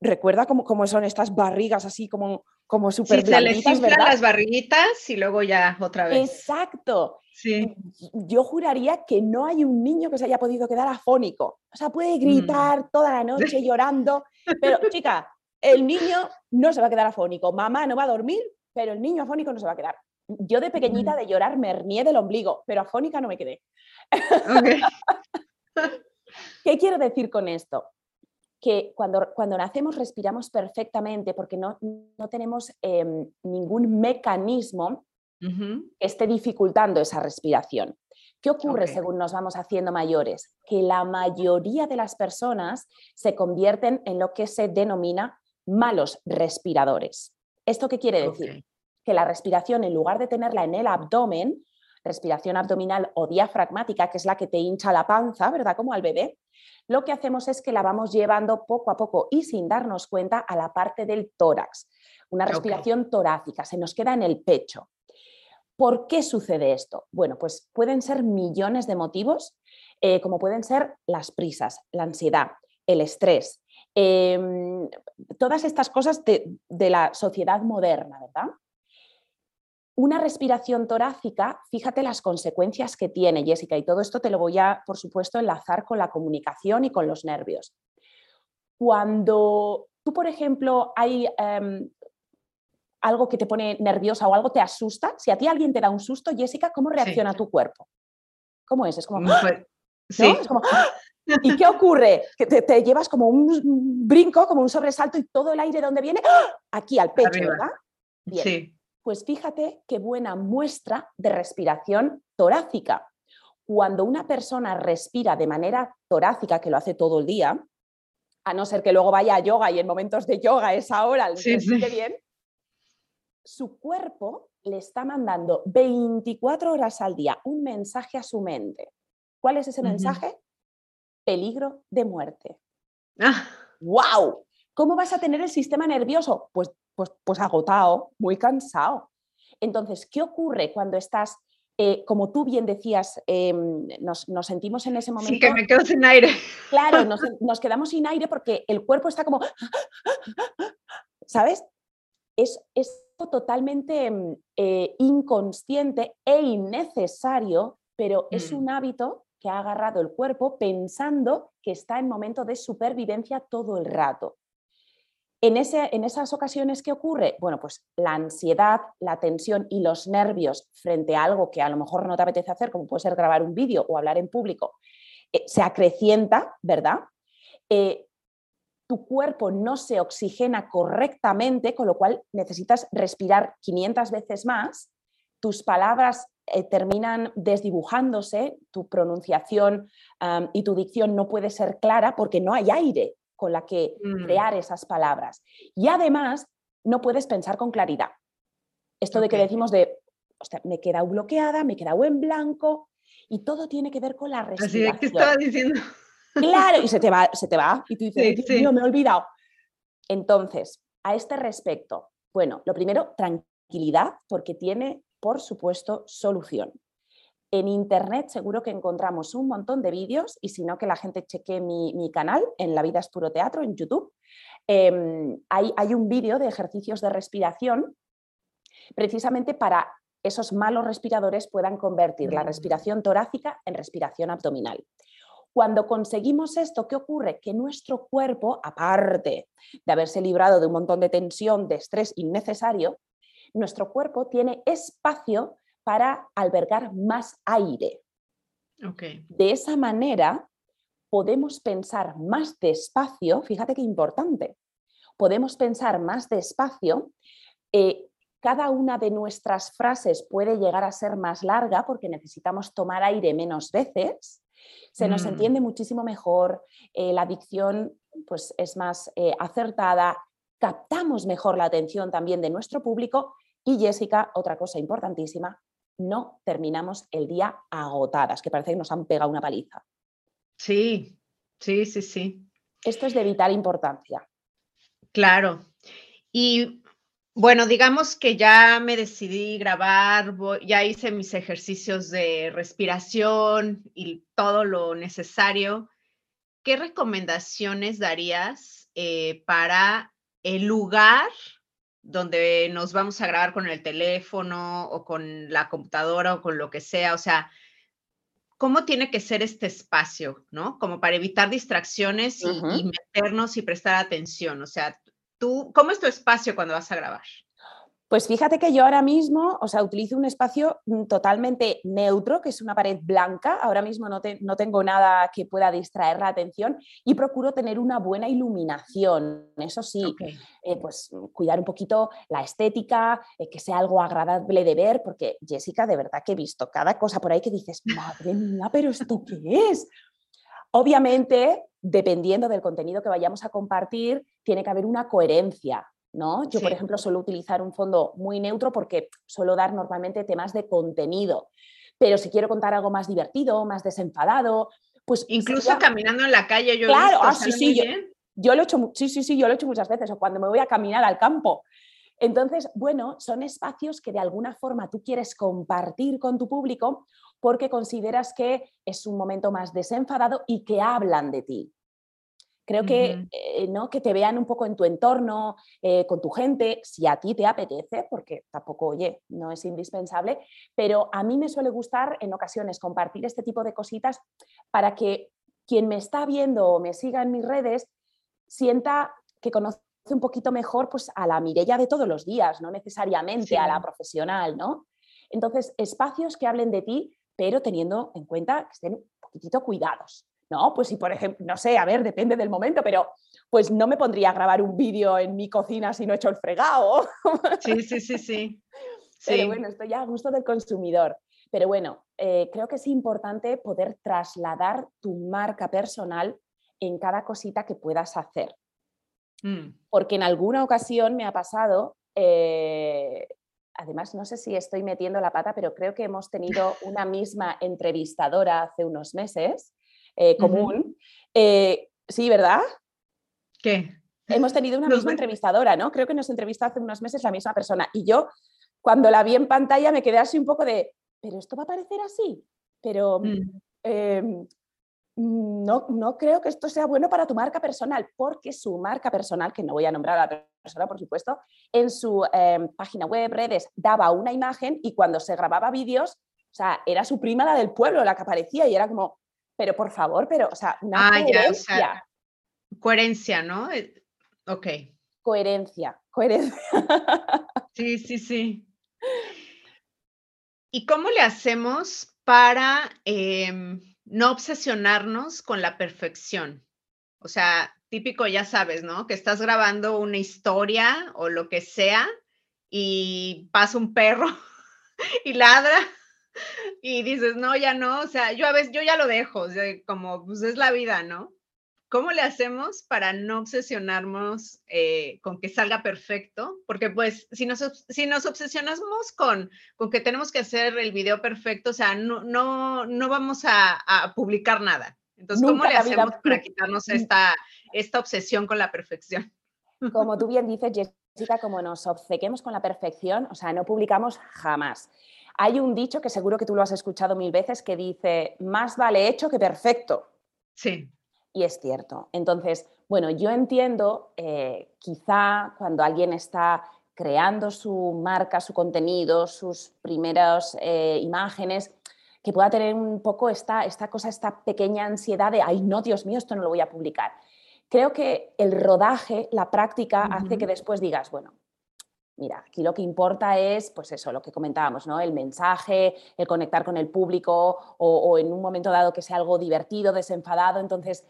recuerda cómo, son estas barrigas así como, como súper sí, se les las barriguitas y luego ya otra vez. Exacto. Sí. Yo juraría que no hay un niño que se haya podido quedar afónico. O sea, puede mm. gritar toda la noche llorando, pero chica, el niño no se va a quedar afónico. Mamá no va a dormir, pero el niño afónico no se va a quedar. Yo de pequeñita de llorar me hernié del ombligo, pero afónica no me quedé. ¿Qué quiero decir con esto? Que cuando, cuando nacemos respiramos perfectamente porque no, no tenemos em, ningún mecanismo que esté dificultando esa respiración. ¿Qué ocurre según nos vamos haciendo mayores? Que la mayoría de las personas se convierten en lo que se denomina malos respiradores. ¿Esto qué quiere decir? Que la respiración, en lugar de tenerla en el abdomen, respiración abdominal o diafragmática, que es la que te hincha la panza, ¿verdad? Como al bebé, lo que hacemos es que la vamos llevando poco a poco y sin darnos cuenta a la parte del tórax, una respiración torácica, se nos queda en el pecho. ¿Por qué sucede esto? Bueno, pues pueden ser millones de motivos, eh, como pueden ser las prisas, la ansiedad, el estrés, em, todas estas cosas de, de la sociedad moderna, ¿verdad? Una respiración torácica, fíjate las consecuencias que tiene, Jessica, y todo esto te lo voy a, por supuesto, enlazar con la comunicación y con los nervios. Cuando tú, por ejemplo, hay em, algo que te pone nerviosa o algo te asusta, si a ti alguien te da un susto, Jessica, ¿cómo reacciona tu cuerpo? ¿Cómo es? Es como... Mm, pues, sí. ¿Y qué ocurre? Que te, llevas como un brinco, como un sobresalto y todo el aire de donde viene, aquí al pecho, ¿verdad? Bien. Sí. Pues fíjate qué buena muestra de respiración torácica. Cuando una persona respira de manera torácica, que lo hace todo el día, a no ser que luego vaya a yoga y en momentos de yoga esa hora le sí, bien, su cuerpo le está mandando 24 horas al día un mensaje a su mente. ¿Cuál es ese mensaje? Peligro de muerte. ¡Wow! Ah. ¿Cómo vas a tener el sistema nervioso? Pues, pues, pues agotado, muy cansado. Entonces, ¿qué ocurre cuando estás, eh, como tú bien decías, em, nos, sentimos en ese momento... Sí, que me quedo sin aire. Claro, nos, quedamos sin aire porque el cuerpo está como... ¿Sabes? Es, es totalmente em, eh, inconsciente e innecesario, pero es mm. un hábito que ha agarrado el cuerpo pensando que está en momento de supervivencia todo el rato. En, esas ocasiones, ¿qué ocurre? Bueno, pues la ansiedad, la tensión y los nervios frente a algo que a lo mejor no te apetece hacer, como puede ser grabar un vídeo o hablar en público, eh, se acrecienta, ¿verdad? Eh, tu cuerpo no se oxigena correctamente, con lo cual necesitas respirar 500 veces más, tus palabras eh, terminan desdibujándose, tu pronunciación y tu dicción no puede ser clara porque no hay aire con la que mm. crear esas palabras. Y además, no puedes pensar con claridad. Esto de que decimos de, me he quedado bloqueada, me he quedado en blanco, y todo tiene que ver con la respiración. Así de que estaba diciendo. Claro, y se te va, se te va, y tú dices, sí, me he olvidado. Entonces, a este respecto, bueno, lo primero, tranquilidad, porque tiene, por supuesto, solución. En Internet seguro que encontramos un montón de vídeos y si no, que la gente cheque mi, canal en La Vida es Puro Teatro en YouTube. Em, hay, hay un vídeo de ejercicios de respiración precisamente para esos malos respiradores puedan convertir la respiración torácica en respiración abdominal. Cuando conseguimos esto, ¿qué ocurre? Que nuestro cuerpo, aparte de haberse librado de un montón de tensión, de estrés innecesario, nuestro cuerpo tiene espacio para albergar más aire. De esa manera podemos pensar más despacio, fíjate qué importante, podemos pensar más despacio. Eh, cada una de nuestras frases puede llegar a ser más larga porque necesitamos tomar aire menos veces. Se nos mm. entiende muchísimo mejor, eh, la dicción pues, es más eh, acertada, captamos mejor la atención también de nuestro público y Jessica, otra cosa importantísima, no terminamos el día agotadas, que parece que nos han pegado una paliza. Sí, sí, sí, sí. Esto es de vital importancia. Claro. Y bueno, digamos que ya me decidí grabar, ya hice mis ejercicios de respiración y todo lo necesario. ¿Qué recomendaciones darías eh, para el lugar donde nos vamos a grabar con el teléfono o con la computadora o con lo que sea, o sea, ¿cómo tiene que ser este espacio, no? Como para evitar distracciones y, y meternos y prestar atención, o sea, tú, ¿cómo es tu espacio cuando vas a grabar? Pues fíjate que yo ahora mismo, o sea, utilizo un espacio mm, totalmente neutro, que es una pared blanca. Ahora mismo no, tengo nada que pueda distraer la atención y procuro tener una buena iluminación. Eso sí, eh, pues cuidar un poquito la estética, eh, que sea algo agradable de ver, porque Jessica, de verdad que he visto cada cosa por ahí que dices, madre mía, pero ¿esto qué es? Obviamente, dependiendo del contenido que vayamos a compartir, tiene que haber una coherencia. Yo, por ejemplo, suelo utilizar un fondo muy neutro porque suelo dar normalmente temas de contenido. Pero si quiero contar algo más divertido, más desenfadado, pues... Incluso caminando en la calle, yo Claro, ah, sí, sí, yo, lo he hecho, sí, sí, sí, yo lo he hecho muchas veces, o cuando me voy a caminar al campo. Entonces, bueno, son espacios que de alguna forma tú quieres compartir con tu público porque consideras que es un momento más desenfadado y que hablan de ti. Creo que, eh, ¿no? que te vean un poco en tu entorno, eh, con tu gente, si a ti te apetece, porque tampoco, oye, no es indispensable, pero a mí me suele gustar en ocasiones compartir este tipo de cositas para que quien me está viendo o me siga en mis redes sienta que conoce un poquito mejor pues, a la Mirella de todos los días, no necesariamente a la profesional, ¿no? Entonces, espacios que hablen de ti, pero teniendo en cuenta que estén un poquitito cuidados. No, pues si por ejemplo, no sé, a ver, depende del momento, pero pues no me pondría a grabar un vídeo en mi cocina si no he hecho el fregado. Sí, sí, sí, sí. Pero bueno, estoy ya a gusto del consumidor. Pero bueno, eh, creo que es importante poder trasladar tu marca personal en cada cosita que puedas hacer. Mm. Porque en alguna ocasión me ha pasado, eh, además no sé si estoy metiendo la pata, pero creo que hemos tenido una misma entrevistadora hace unos meses, eh, común. Eh, sí, ¿verdad? ¿Qué? Hemos tenido una misma entrevistadora, ¿no? Creo que nos entrevistó hace unos meses la misma persona. Y yo, cuando la vi en pantalla, me quedé así un poco de, ¿pero esto va a parecer así? Pero mm. em, no, no creo que esto sea bueno para tu marca personal, porque su marca personal, que no voy a nombrar a la persona, por supuesto, en su em, página web, redes, daba una imagen y cuando se grababa vídeos, o sea, era su prima la del pueblo la que aparecía y era como, pero por favor, pero, o sea, una ah, coherencia. coherencia, ¿no? Eh, ok. Coherencia, coherencia. Sí, sí, sí. ¿Y cómo le hacemos para em, no obsesionarnos con la perfección? O sea, típico, ya sabes, ¿no? Que estás grabando una historia o lo que sea y pasa un perro y ladra y dices, no, ya no, o sea, yo a veces, yo ya lo dejo, o sea, como, pues es la vida, ¿no? ¿Cómo le hacemos para no obsesionarnos eh, con que salga perfecto? Porque pues si nos, si nos obsesionamos con, con que tenemos que hacer el video perfecto, o sea, no, no, no vamos a, publicar nada. Entonces, ¿cómo le hacemos para quitarnos esta, esta obsesión con la perfección? Como tú bien dices, Jessica, como nos obcequemos con la perfección, o sea, no publicamos jamás. Hay un dicho que seguro que tú lo has escuchado mil veces que dice, más vale hecho que perfecto. Sí. Y es cierto. Entonces, bueno, yo entiendo, eh, quizá cuando alguien está creando su marca, su contenido, sus primeras eh, imágenes, que pueda tener un poco esta, esta cosa, esta pequeña ansiedad de, ay, no, Dios mío, esto no lo voy a publicar. Creo que el rodaje, la práctica, hace que después digas, bueno, mira, aquí lo que importa es, pues eso, lo que comentábamos, ¿no? El mensaje, el conectar con el público o, en un momento dado que sea algo divertido, desenfadado. Entonces,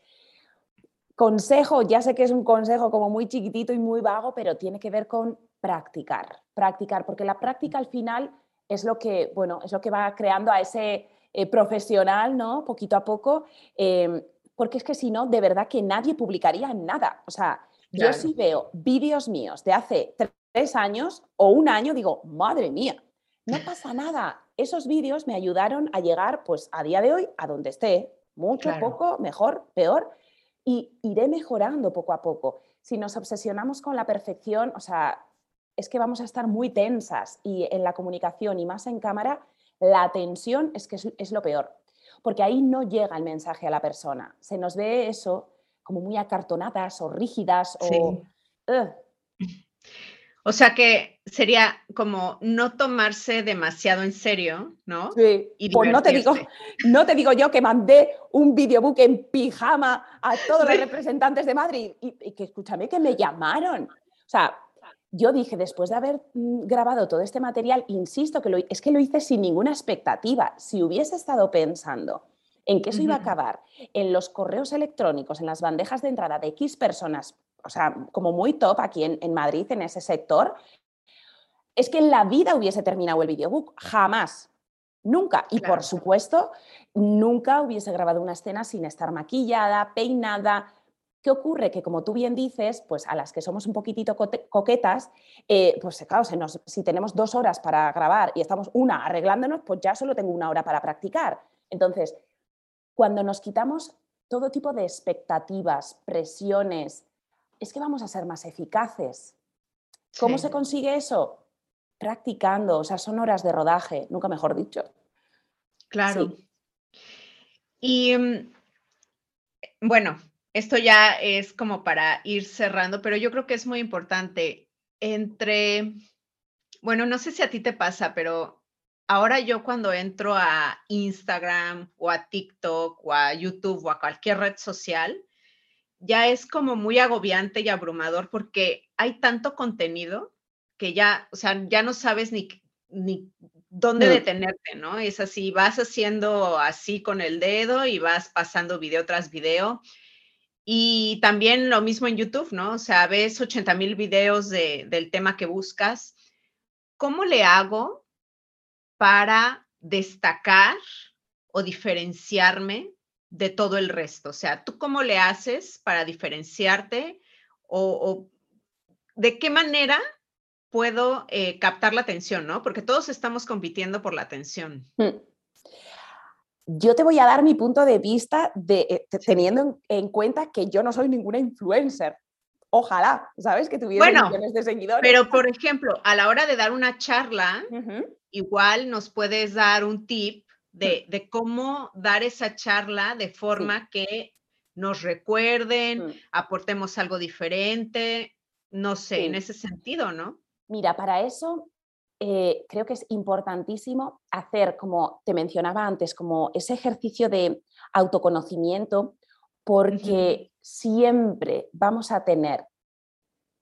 consejo, ya sé que es un consejo como muy chiquitito y muy vago, pero tiene que ver con practicar, practicar, porque la práctica al final es lo que, bueno, es lo que va creando a ese eh, profesional, ¿no? Poquito a poco, em, porque es que si no, de verdad que nadie publicaría nada. O sea, yo sí veo vídeos míos de hace tres años o un año, digo, madre mía, no pasa nada. Esos vídeos me ayudaron a llegar, pues a día de hoy, a donde esté. Mucho, poco, mejor, peor. Y iré mejorando poco a poco. Si nos obsesionamos con la perfección, o sea, es que vamos a estar muy tensas y en la comunicación y más en cámara, la tensión es que es, lo peor, porque ahí no llega el mensaje a la persona. Se nos ve eso como muy acartonadas o rígidas o... O sea que sería como no tomarse demasiado en serio, ¿no? Sí. Y pues no te digo, no te digo yo que mandé un videobook en pijama a todos los representantes de Madrid y, que escúchame que me llamaron. O sea, yo dije, después de haber mm, grabado todo este material, insisto que lo, es que lo hice sin ninguna expectativa. Si hubiese estado pensando en que eso iba a acabar en los correos electrónicos, en las bandejas de entrada de X personas o sea, como muy top aquí en, Madrid, en ese sector, es que en la vida hubiese terminado el videobook, jamás, nunca. Y por supuesto, nunca hubiese grabado una escena sin estar maquillada, peinada. ¿Qué ocurre? Que como tú bien dices, pues a las que somos un poquitito coquetas, eh, pues claro, si tenemos dos horas para grabar y estamos una arreglándonos, pues ya solo tengo una hora para practicar. Entonces, cuando nos quitamos todo tipo de expectativas, presiones, es que vamos a ser más eficaces. ¿Cómo se consigue eso? Practicando, o sea, son horas de rodaje, nunca mejor dicho. Claro. Y mm, bueno, esto ya es como para ir cerrando, pero yo creo que es muy importante entre, bueno, no sé si a ti te pasa, pero ahora yo cuando entro a Instagram o a TikTok o a YouTube o a cualquier red social, ya es como muy agobiante y abrumador porque hay tanto contenido que ya, o sea, ya no sabes ni, ni dónde detenerte, ¿no? Es así, vas haciendo así con el dedo y vas pasando video tras video. Y también lo mismo en YouTube, ¿no? O sea, ves 80 mil videos del tema que buscas. ¿Cómo le hago para destacar o diferenciarme de todo el resto? O sea, ¿tú cómo le haces para diferenciarte o, de qué manera puedo eh, captar la atención, ¿no? Porque todos estamos compitiendo por la atención. Hmm. Yo te voy a dar mi punto de vista de, eh, teniendo en, cuenta que yo no soy ninguna influencer. Ojalá, ¿sabes? Que tuviera millones de seguidores. Pero, por ejemplo, a la hora de dar una charla, igual nos puedes dar un tip de, cómo dar esa charla de forma que nos recuerden, hmm. aportemos algo diferente, no sé, en ese sentido, ¿no? Mira, para eso eh, creo que es importantísimo hacer, como te mencionaba antes, como ese ejercicio de autoconocimiento, porque siempre vamos a tener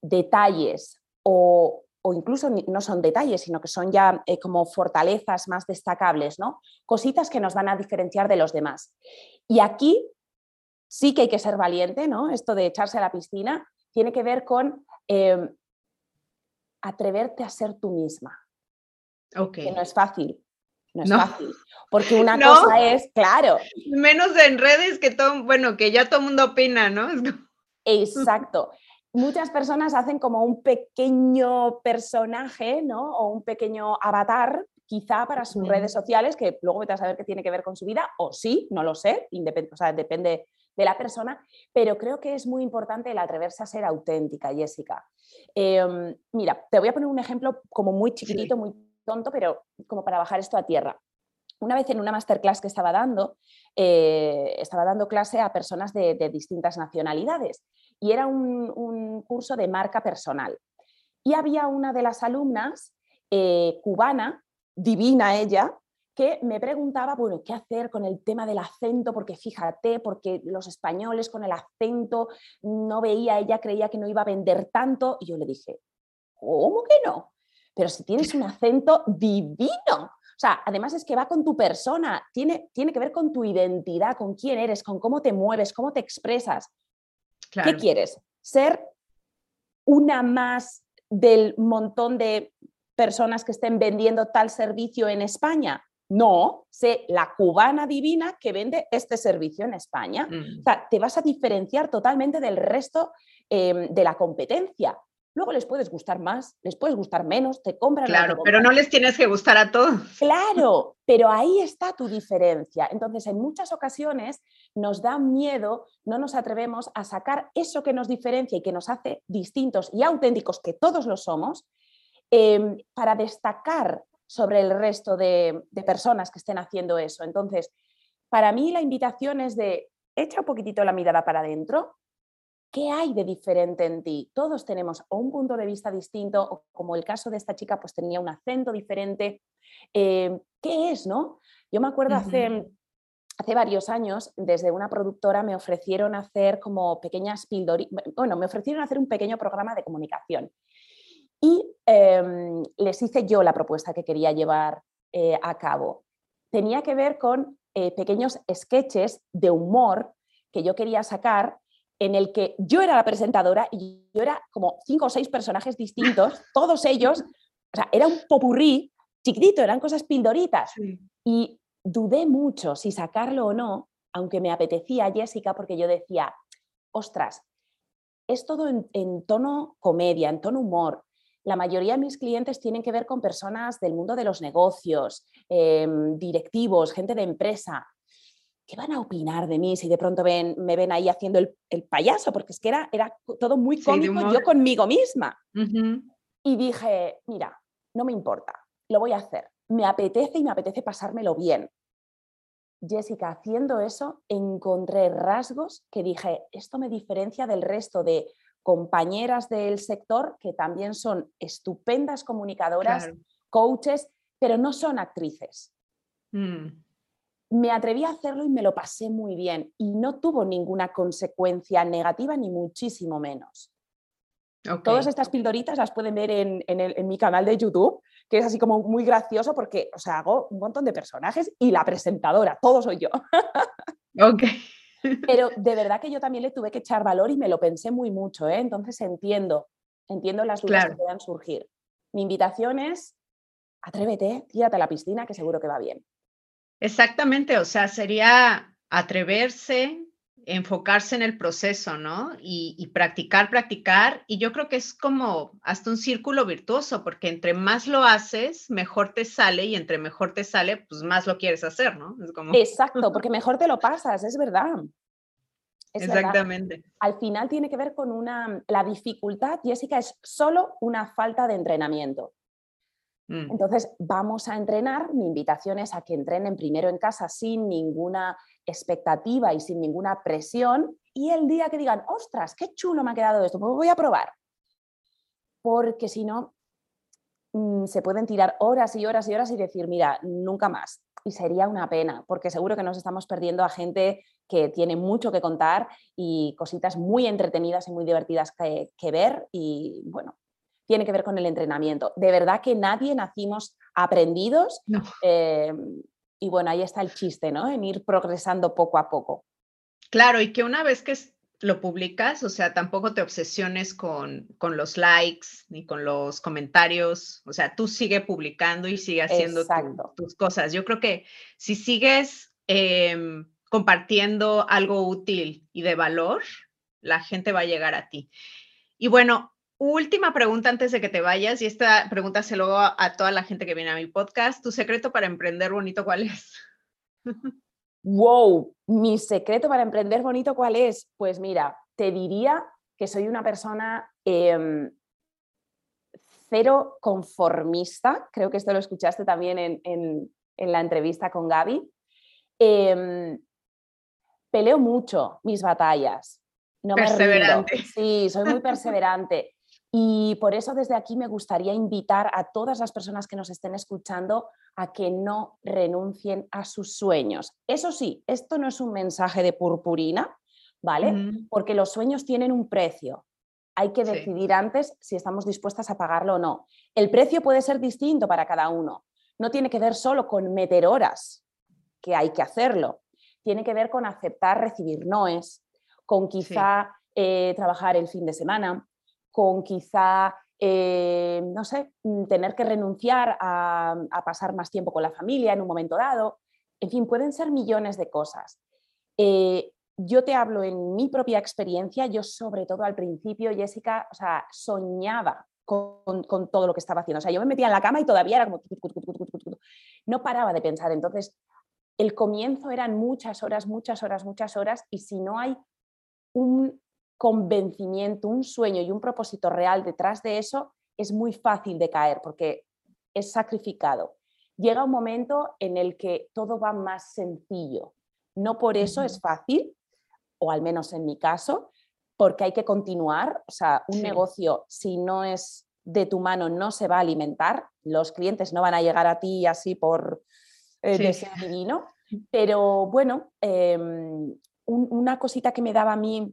detalles o, incluso no son detalles, sino que son ya eh, como fortalezas más destacables, ¿no? Cositas que nos van a diferenciar de los demás. Y aquí sí que hay que ser valiente, ¿no? Esto de echarse a la piscina tiene que ver con em, atreverte a ser tú misma. Okay. Que no es fácil. No es fácil. Porque una cosa es, claro. Menos en redes que todo, bueno, que ya todo el mundo opina, ¿no? Exacto. Muchas personas hacen como un pequeño personaje, ¿no? O un pequeño avatar, quizá para sus redes sociales, que luego vete a saber qué tiene que ver con su vida, o sí, no lo sé, o sea, depende de la persona, pero creo que es muy importante el atreverse a ser auténtica, Jessica. Em, mira, te voy a poner un ejemplo como muy chiquitito, muy tonto, pero como para bajar esto a tierra. Una vez en una masterclass que estaba dando, eh, estaba dando clase a personas de, distintas nacionalidades y era un, curso de marca personal. Y había una de las alumnas eh, cubana, divina ella, que me preguntaba, bueno, ¿qué hacer con el tema del acento? Porque fíjate, porque los españoles con el acento no veía, ella creía que no iba a vender tanto. Y yo le dije, ¿cómo que no? Pero si tienes un acento divino. O sea, además es que va con tu persona, tiene, tiene que ver con tu identidad, con quién eres, con cómo te mueves, cómo te expresas. ¿Qué quieres? ¿Ser una más del montón de personas que estén vendiendo tal servicio en España? No, sé la cubana divina que vende este servicio en España. Mm. O sea, te vas a diferenciar totalmente del resto em, de la competencia. Luego les puedes gustar más, les puedes gustar menos, te compran. Claro, pero no les tienes que gustar a todos. Claro, pero ahí está tu diferencia. Entonces, en muchas ocasiones nos da miedo, no nos atrevemos a sacar eso que nos diferencia y que nos hace distintos y auténticos, que todos lo somos, em, para destacar sobre el resto de, personas que estén haciendo eso. Entonces, para mí la invitación es de echa un poquitito la mirada para adentro. ¿Qué hay de diferente en ti? Todos tenemos un punto de vista distinto, o como el caso de esta chica, pues tenía un acento diferente. Eh, ¿Qué es, no? Yo me acuerdo hace, hace varios años, desde una productora me ofrecieron hacer como pequeñas pildoritas, bueno, me ofrecieron hacer un pequeño programa de comunicación. Y em, les hice yo la propuesta que quería llevar eh, a cabo. Tenía que ver con eh, pequeños sketches de humor que yo quería sacar en el que yo era la presentadora y yo era como cinco o seis personajes distintos, todos ellos, o sea, era un popurrí chiquitito, eran cosas pildoritas. Y dudé mucho si sacarlo o no, aunque me apetecía Jessica, porque yo decía, ostras, es todo en tono comedia, en tono humor, la mayoría de mis clientes tienen que ver con personas del mundo de los negocios, em, directivos, gente de empresa. ¿Qué van a opinar de mí si de pronto ven, me ven ahí haciendo el, payaso? Porque es que era, era todo muy cómico yo conmigo misma. Y dije, mira, no me importa, lo voy a hacer. Me apetece y me apetece pasármelo bien. Jessica, haciendo eso, encontré rasgos que dije, esto me diferencia del resto de compañeras del sector que también son estupendas comunicadoras, coaches, pero no son actrices. Mm. Me atreví a hacerlo y me lo pasé muy bien y no tuvo ninguna consecuencia negativa ni muchísimo menos. Todas estas pildoritas las pueden ver en, en, mi canal de YouTube, que es así como muy gracioso porque o sea, hago un montón de personajes y la presentadora, todo soy yo. ok. Pero de verdad que yo también le tuve que echar valor y me lo pensé muy mucho, ¿eh? entonces entiendo, entiendo las dudas que puedan surgir. Mi invitación es, atrévete, tírate a la piscina, que seguro que va bien. Exactamente, o sea, sería atreverse, enfocarse en el proceso, ¿no? Y, practicar, practicar. Y yo creo que es como hasta un círculo virtuoso, porque entre más lo haces, mejor te sale y entre mejor te sale, pues más lo quieres hacer, ¿no? Exacto, porque mejor te lo pasas, es verdad. Exactamente. Al final tiene que ver con una, la dificultad, Jessica, es solo una falta de entrenamiento. Mm. Entonces, vamos a entrenar. Mi invitación es a que entrenen primero en casa sin ninguna expectativa y sin ninguna presión. Y el día que digan, ostras, qué chulo me ha quedado esto, pues voy a probar. Porque si no, mm, se pueden tirar horas y horas y horas y decir, mira, nunca más. Y sería una pena, porque seguro que nos estamos perdiendo a gente que tiene mucho que contar y cositas muy entretenidas y muy divertidas que, ver. Y bueno, tiene que ver con el entrenamiento. De verdad que nadie nacimos aprendidos. Em, y bueno, ahí está el chiste, ¿no? En ir progresando poco a poco. Claro, y que una vez que lo publicas, o sea, tampoco te obsesiones con, con los likes ni con los comentarios, o sea, tú sigue publicando y sigue haciendo tus cosas. Yo creo que si sigues em, compartiendo algo útil y de valor, la gente va a llegar a ti. Y bueno, Última pregunta antes de que te vayas, y esta pregunta se lo hago a toda la gente que viene a mi podcast. ¿Tu secreto para emprender bonito cuál es? wow, mi secreto para emprender bonito cuál es? Pues mira, te diría que soy una persona em, cero conformista, creo que esto lo escuchaste también en, la entrevista con Gaby. Em, peleo mucho mis batallas. No perseverante. Sí, soy muy perseverante. Y por eso desde aquí me gustaría invitar a todas las personas que nos estén escuchando a que no renuncien a sus sueños. Eso sí, esto no es un mensaje de purpurina, ¿vale? Porque los sueños tienen un precio. Hay que decidir antes si estamos dispuestas a pagarlo o no. El precio puede ser distinto para cada uno. No tiene que ver solo con meter horas, que hay que hacerlo. Tiene que ver con aceptar recibir noes, con quizá eh, trabajar el fin de semana, con quizá, eh, no sé, mm, tener que renunciar a, pasar más tiempo con la familia en un momento dado. En fin, pueden ser millones de cosas. Eh, yo te hablo en mi propia experiencia, yo sobre todo al principio, Jessica, o sea, soñaba con, con, todo lo que estaba haciendo. O sea, yo me metía en la cama y todavía era como... No paraba de pensar. Entonces, el comienzo eran muchas horas, muchas horas, muchas horas, y si no hay un convencimiento, un sueño y un propósito real detrás de eso, es muy fácil de caer porque es sacrificado. Llega un momento en el que todo va más sencillo. No por eso es fácil, o al menos en mi caso, porque hay que continuar. O sea, un negocio, si no es de tu mano, no se va a alimentar. Los clientes no van a llegar a ti así por eh, deseo divino. Pero bueno, em, una cosita que me daba a mí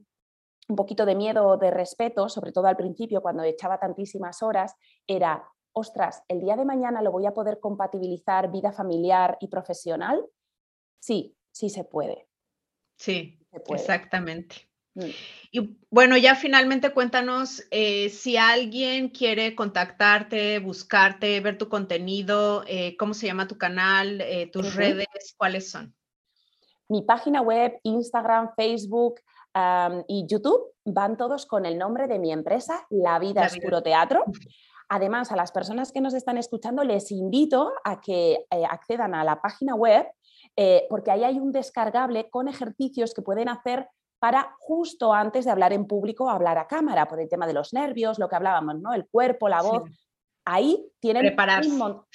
un poquito de miedo, de respeto, sobre todo al principio cuando echaba tantísimas horas, era, ostras, el día de mañana lo voy a poder compatibilizar vida familiar y profesional. Sí, sí se puede. Sí, exactamente. Mm. Y bueno, ya finalmente cuéntanos eh, si alguien quiere contactarte, buscarte, ver tu contenido, eh, cómo se llama tu canal, eh, tus redes, cuáles son. Mi página web, Instagram, Facebook, y YouTube van todos con el nombre de mi empresa, La Vida es Puro Teatro. Además, a las personas que nos están escuchando les invito a que eh, accedan a la página web eh, porque ahí hay un descargable con ejercicios que pueden hacer para justo antes de hablar en público, hablar a cámara, por el tema de los nervios, lo que hablábamos, ¿no? El cuerpo, la voz. Ahí tienen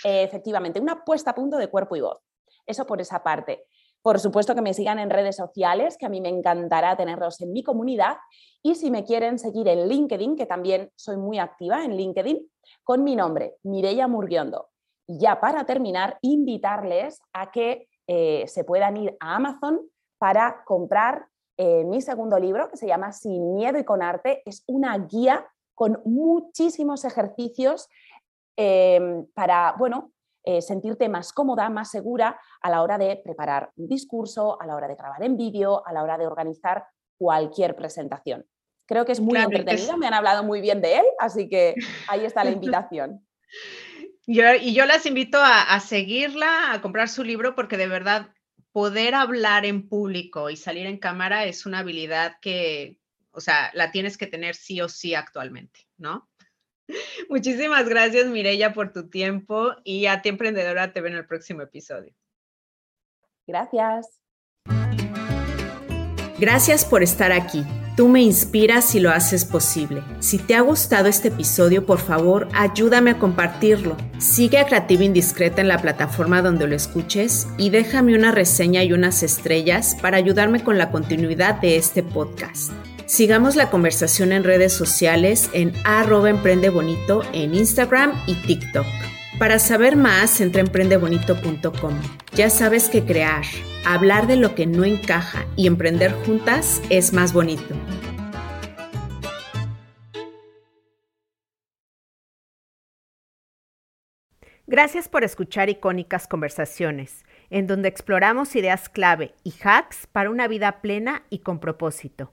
efectivamente una puesta a punto de cuerpo y voz. Eso por esa parte. Por supuesto que me sigan en redes sociales, que a mí me encantará tenerlos en mi comunidad. Y si me quieren seguir en LinkedIn, que también soy muy activa en LinkedIn, con mi nombre, Mireia Murguiondo. Y ya para terminar, invitarles a que eh, se puedan ir a Amazon para comprar eh, mi segundo libro, que se llama Sin Miedo y con Arte. Es una guía con muchísimos ejercicios eh, para, bueno, eh, sentirte más cómoda, más segura a la hora de preparar un discurso, a la hora de grabar en vídeo, a la hora de organizar cualquier presentación. Creo que es muy entretenido, me han hablado muy bien de él, así que ahí está la invitación. y yo las invito a, seguirla, a comprar su libro, porque de verdad poder hablar en público y salir en cámara es una habilidad que, o sea, la tienes que tener sí o sí actualmente, ¿no? Muchísimas gracias, Mireya, por tu tiempo y a ti, emprendedora, te veo en el próximo episodio. Gracias. Gracias por estar aquí. Tú me inspiras y lo haces posible. Si te ha gustado este episodio, por favor, ayúdame a compartirlo. Sigue a Creativa Indiscreta en la plataforma donde lo escuches y déjame una reseña y unas estrellas para ayudarme con la continuidad de este podcast. Sigamos la conversación en redes sociales en arroba bonito en Instagram y TikTok. Para saber más, entra en emprendebonito.com. Ya sabes que crear, hablar de lo que no encaja y emprender juntas es más bonito. Gracias por escuchar Icónicas Conversaciones, en donde exploramos ideas clave y hacks para una vida plena y con propósito.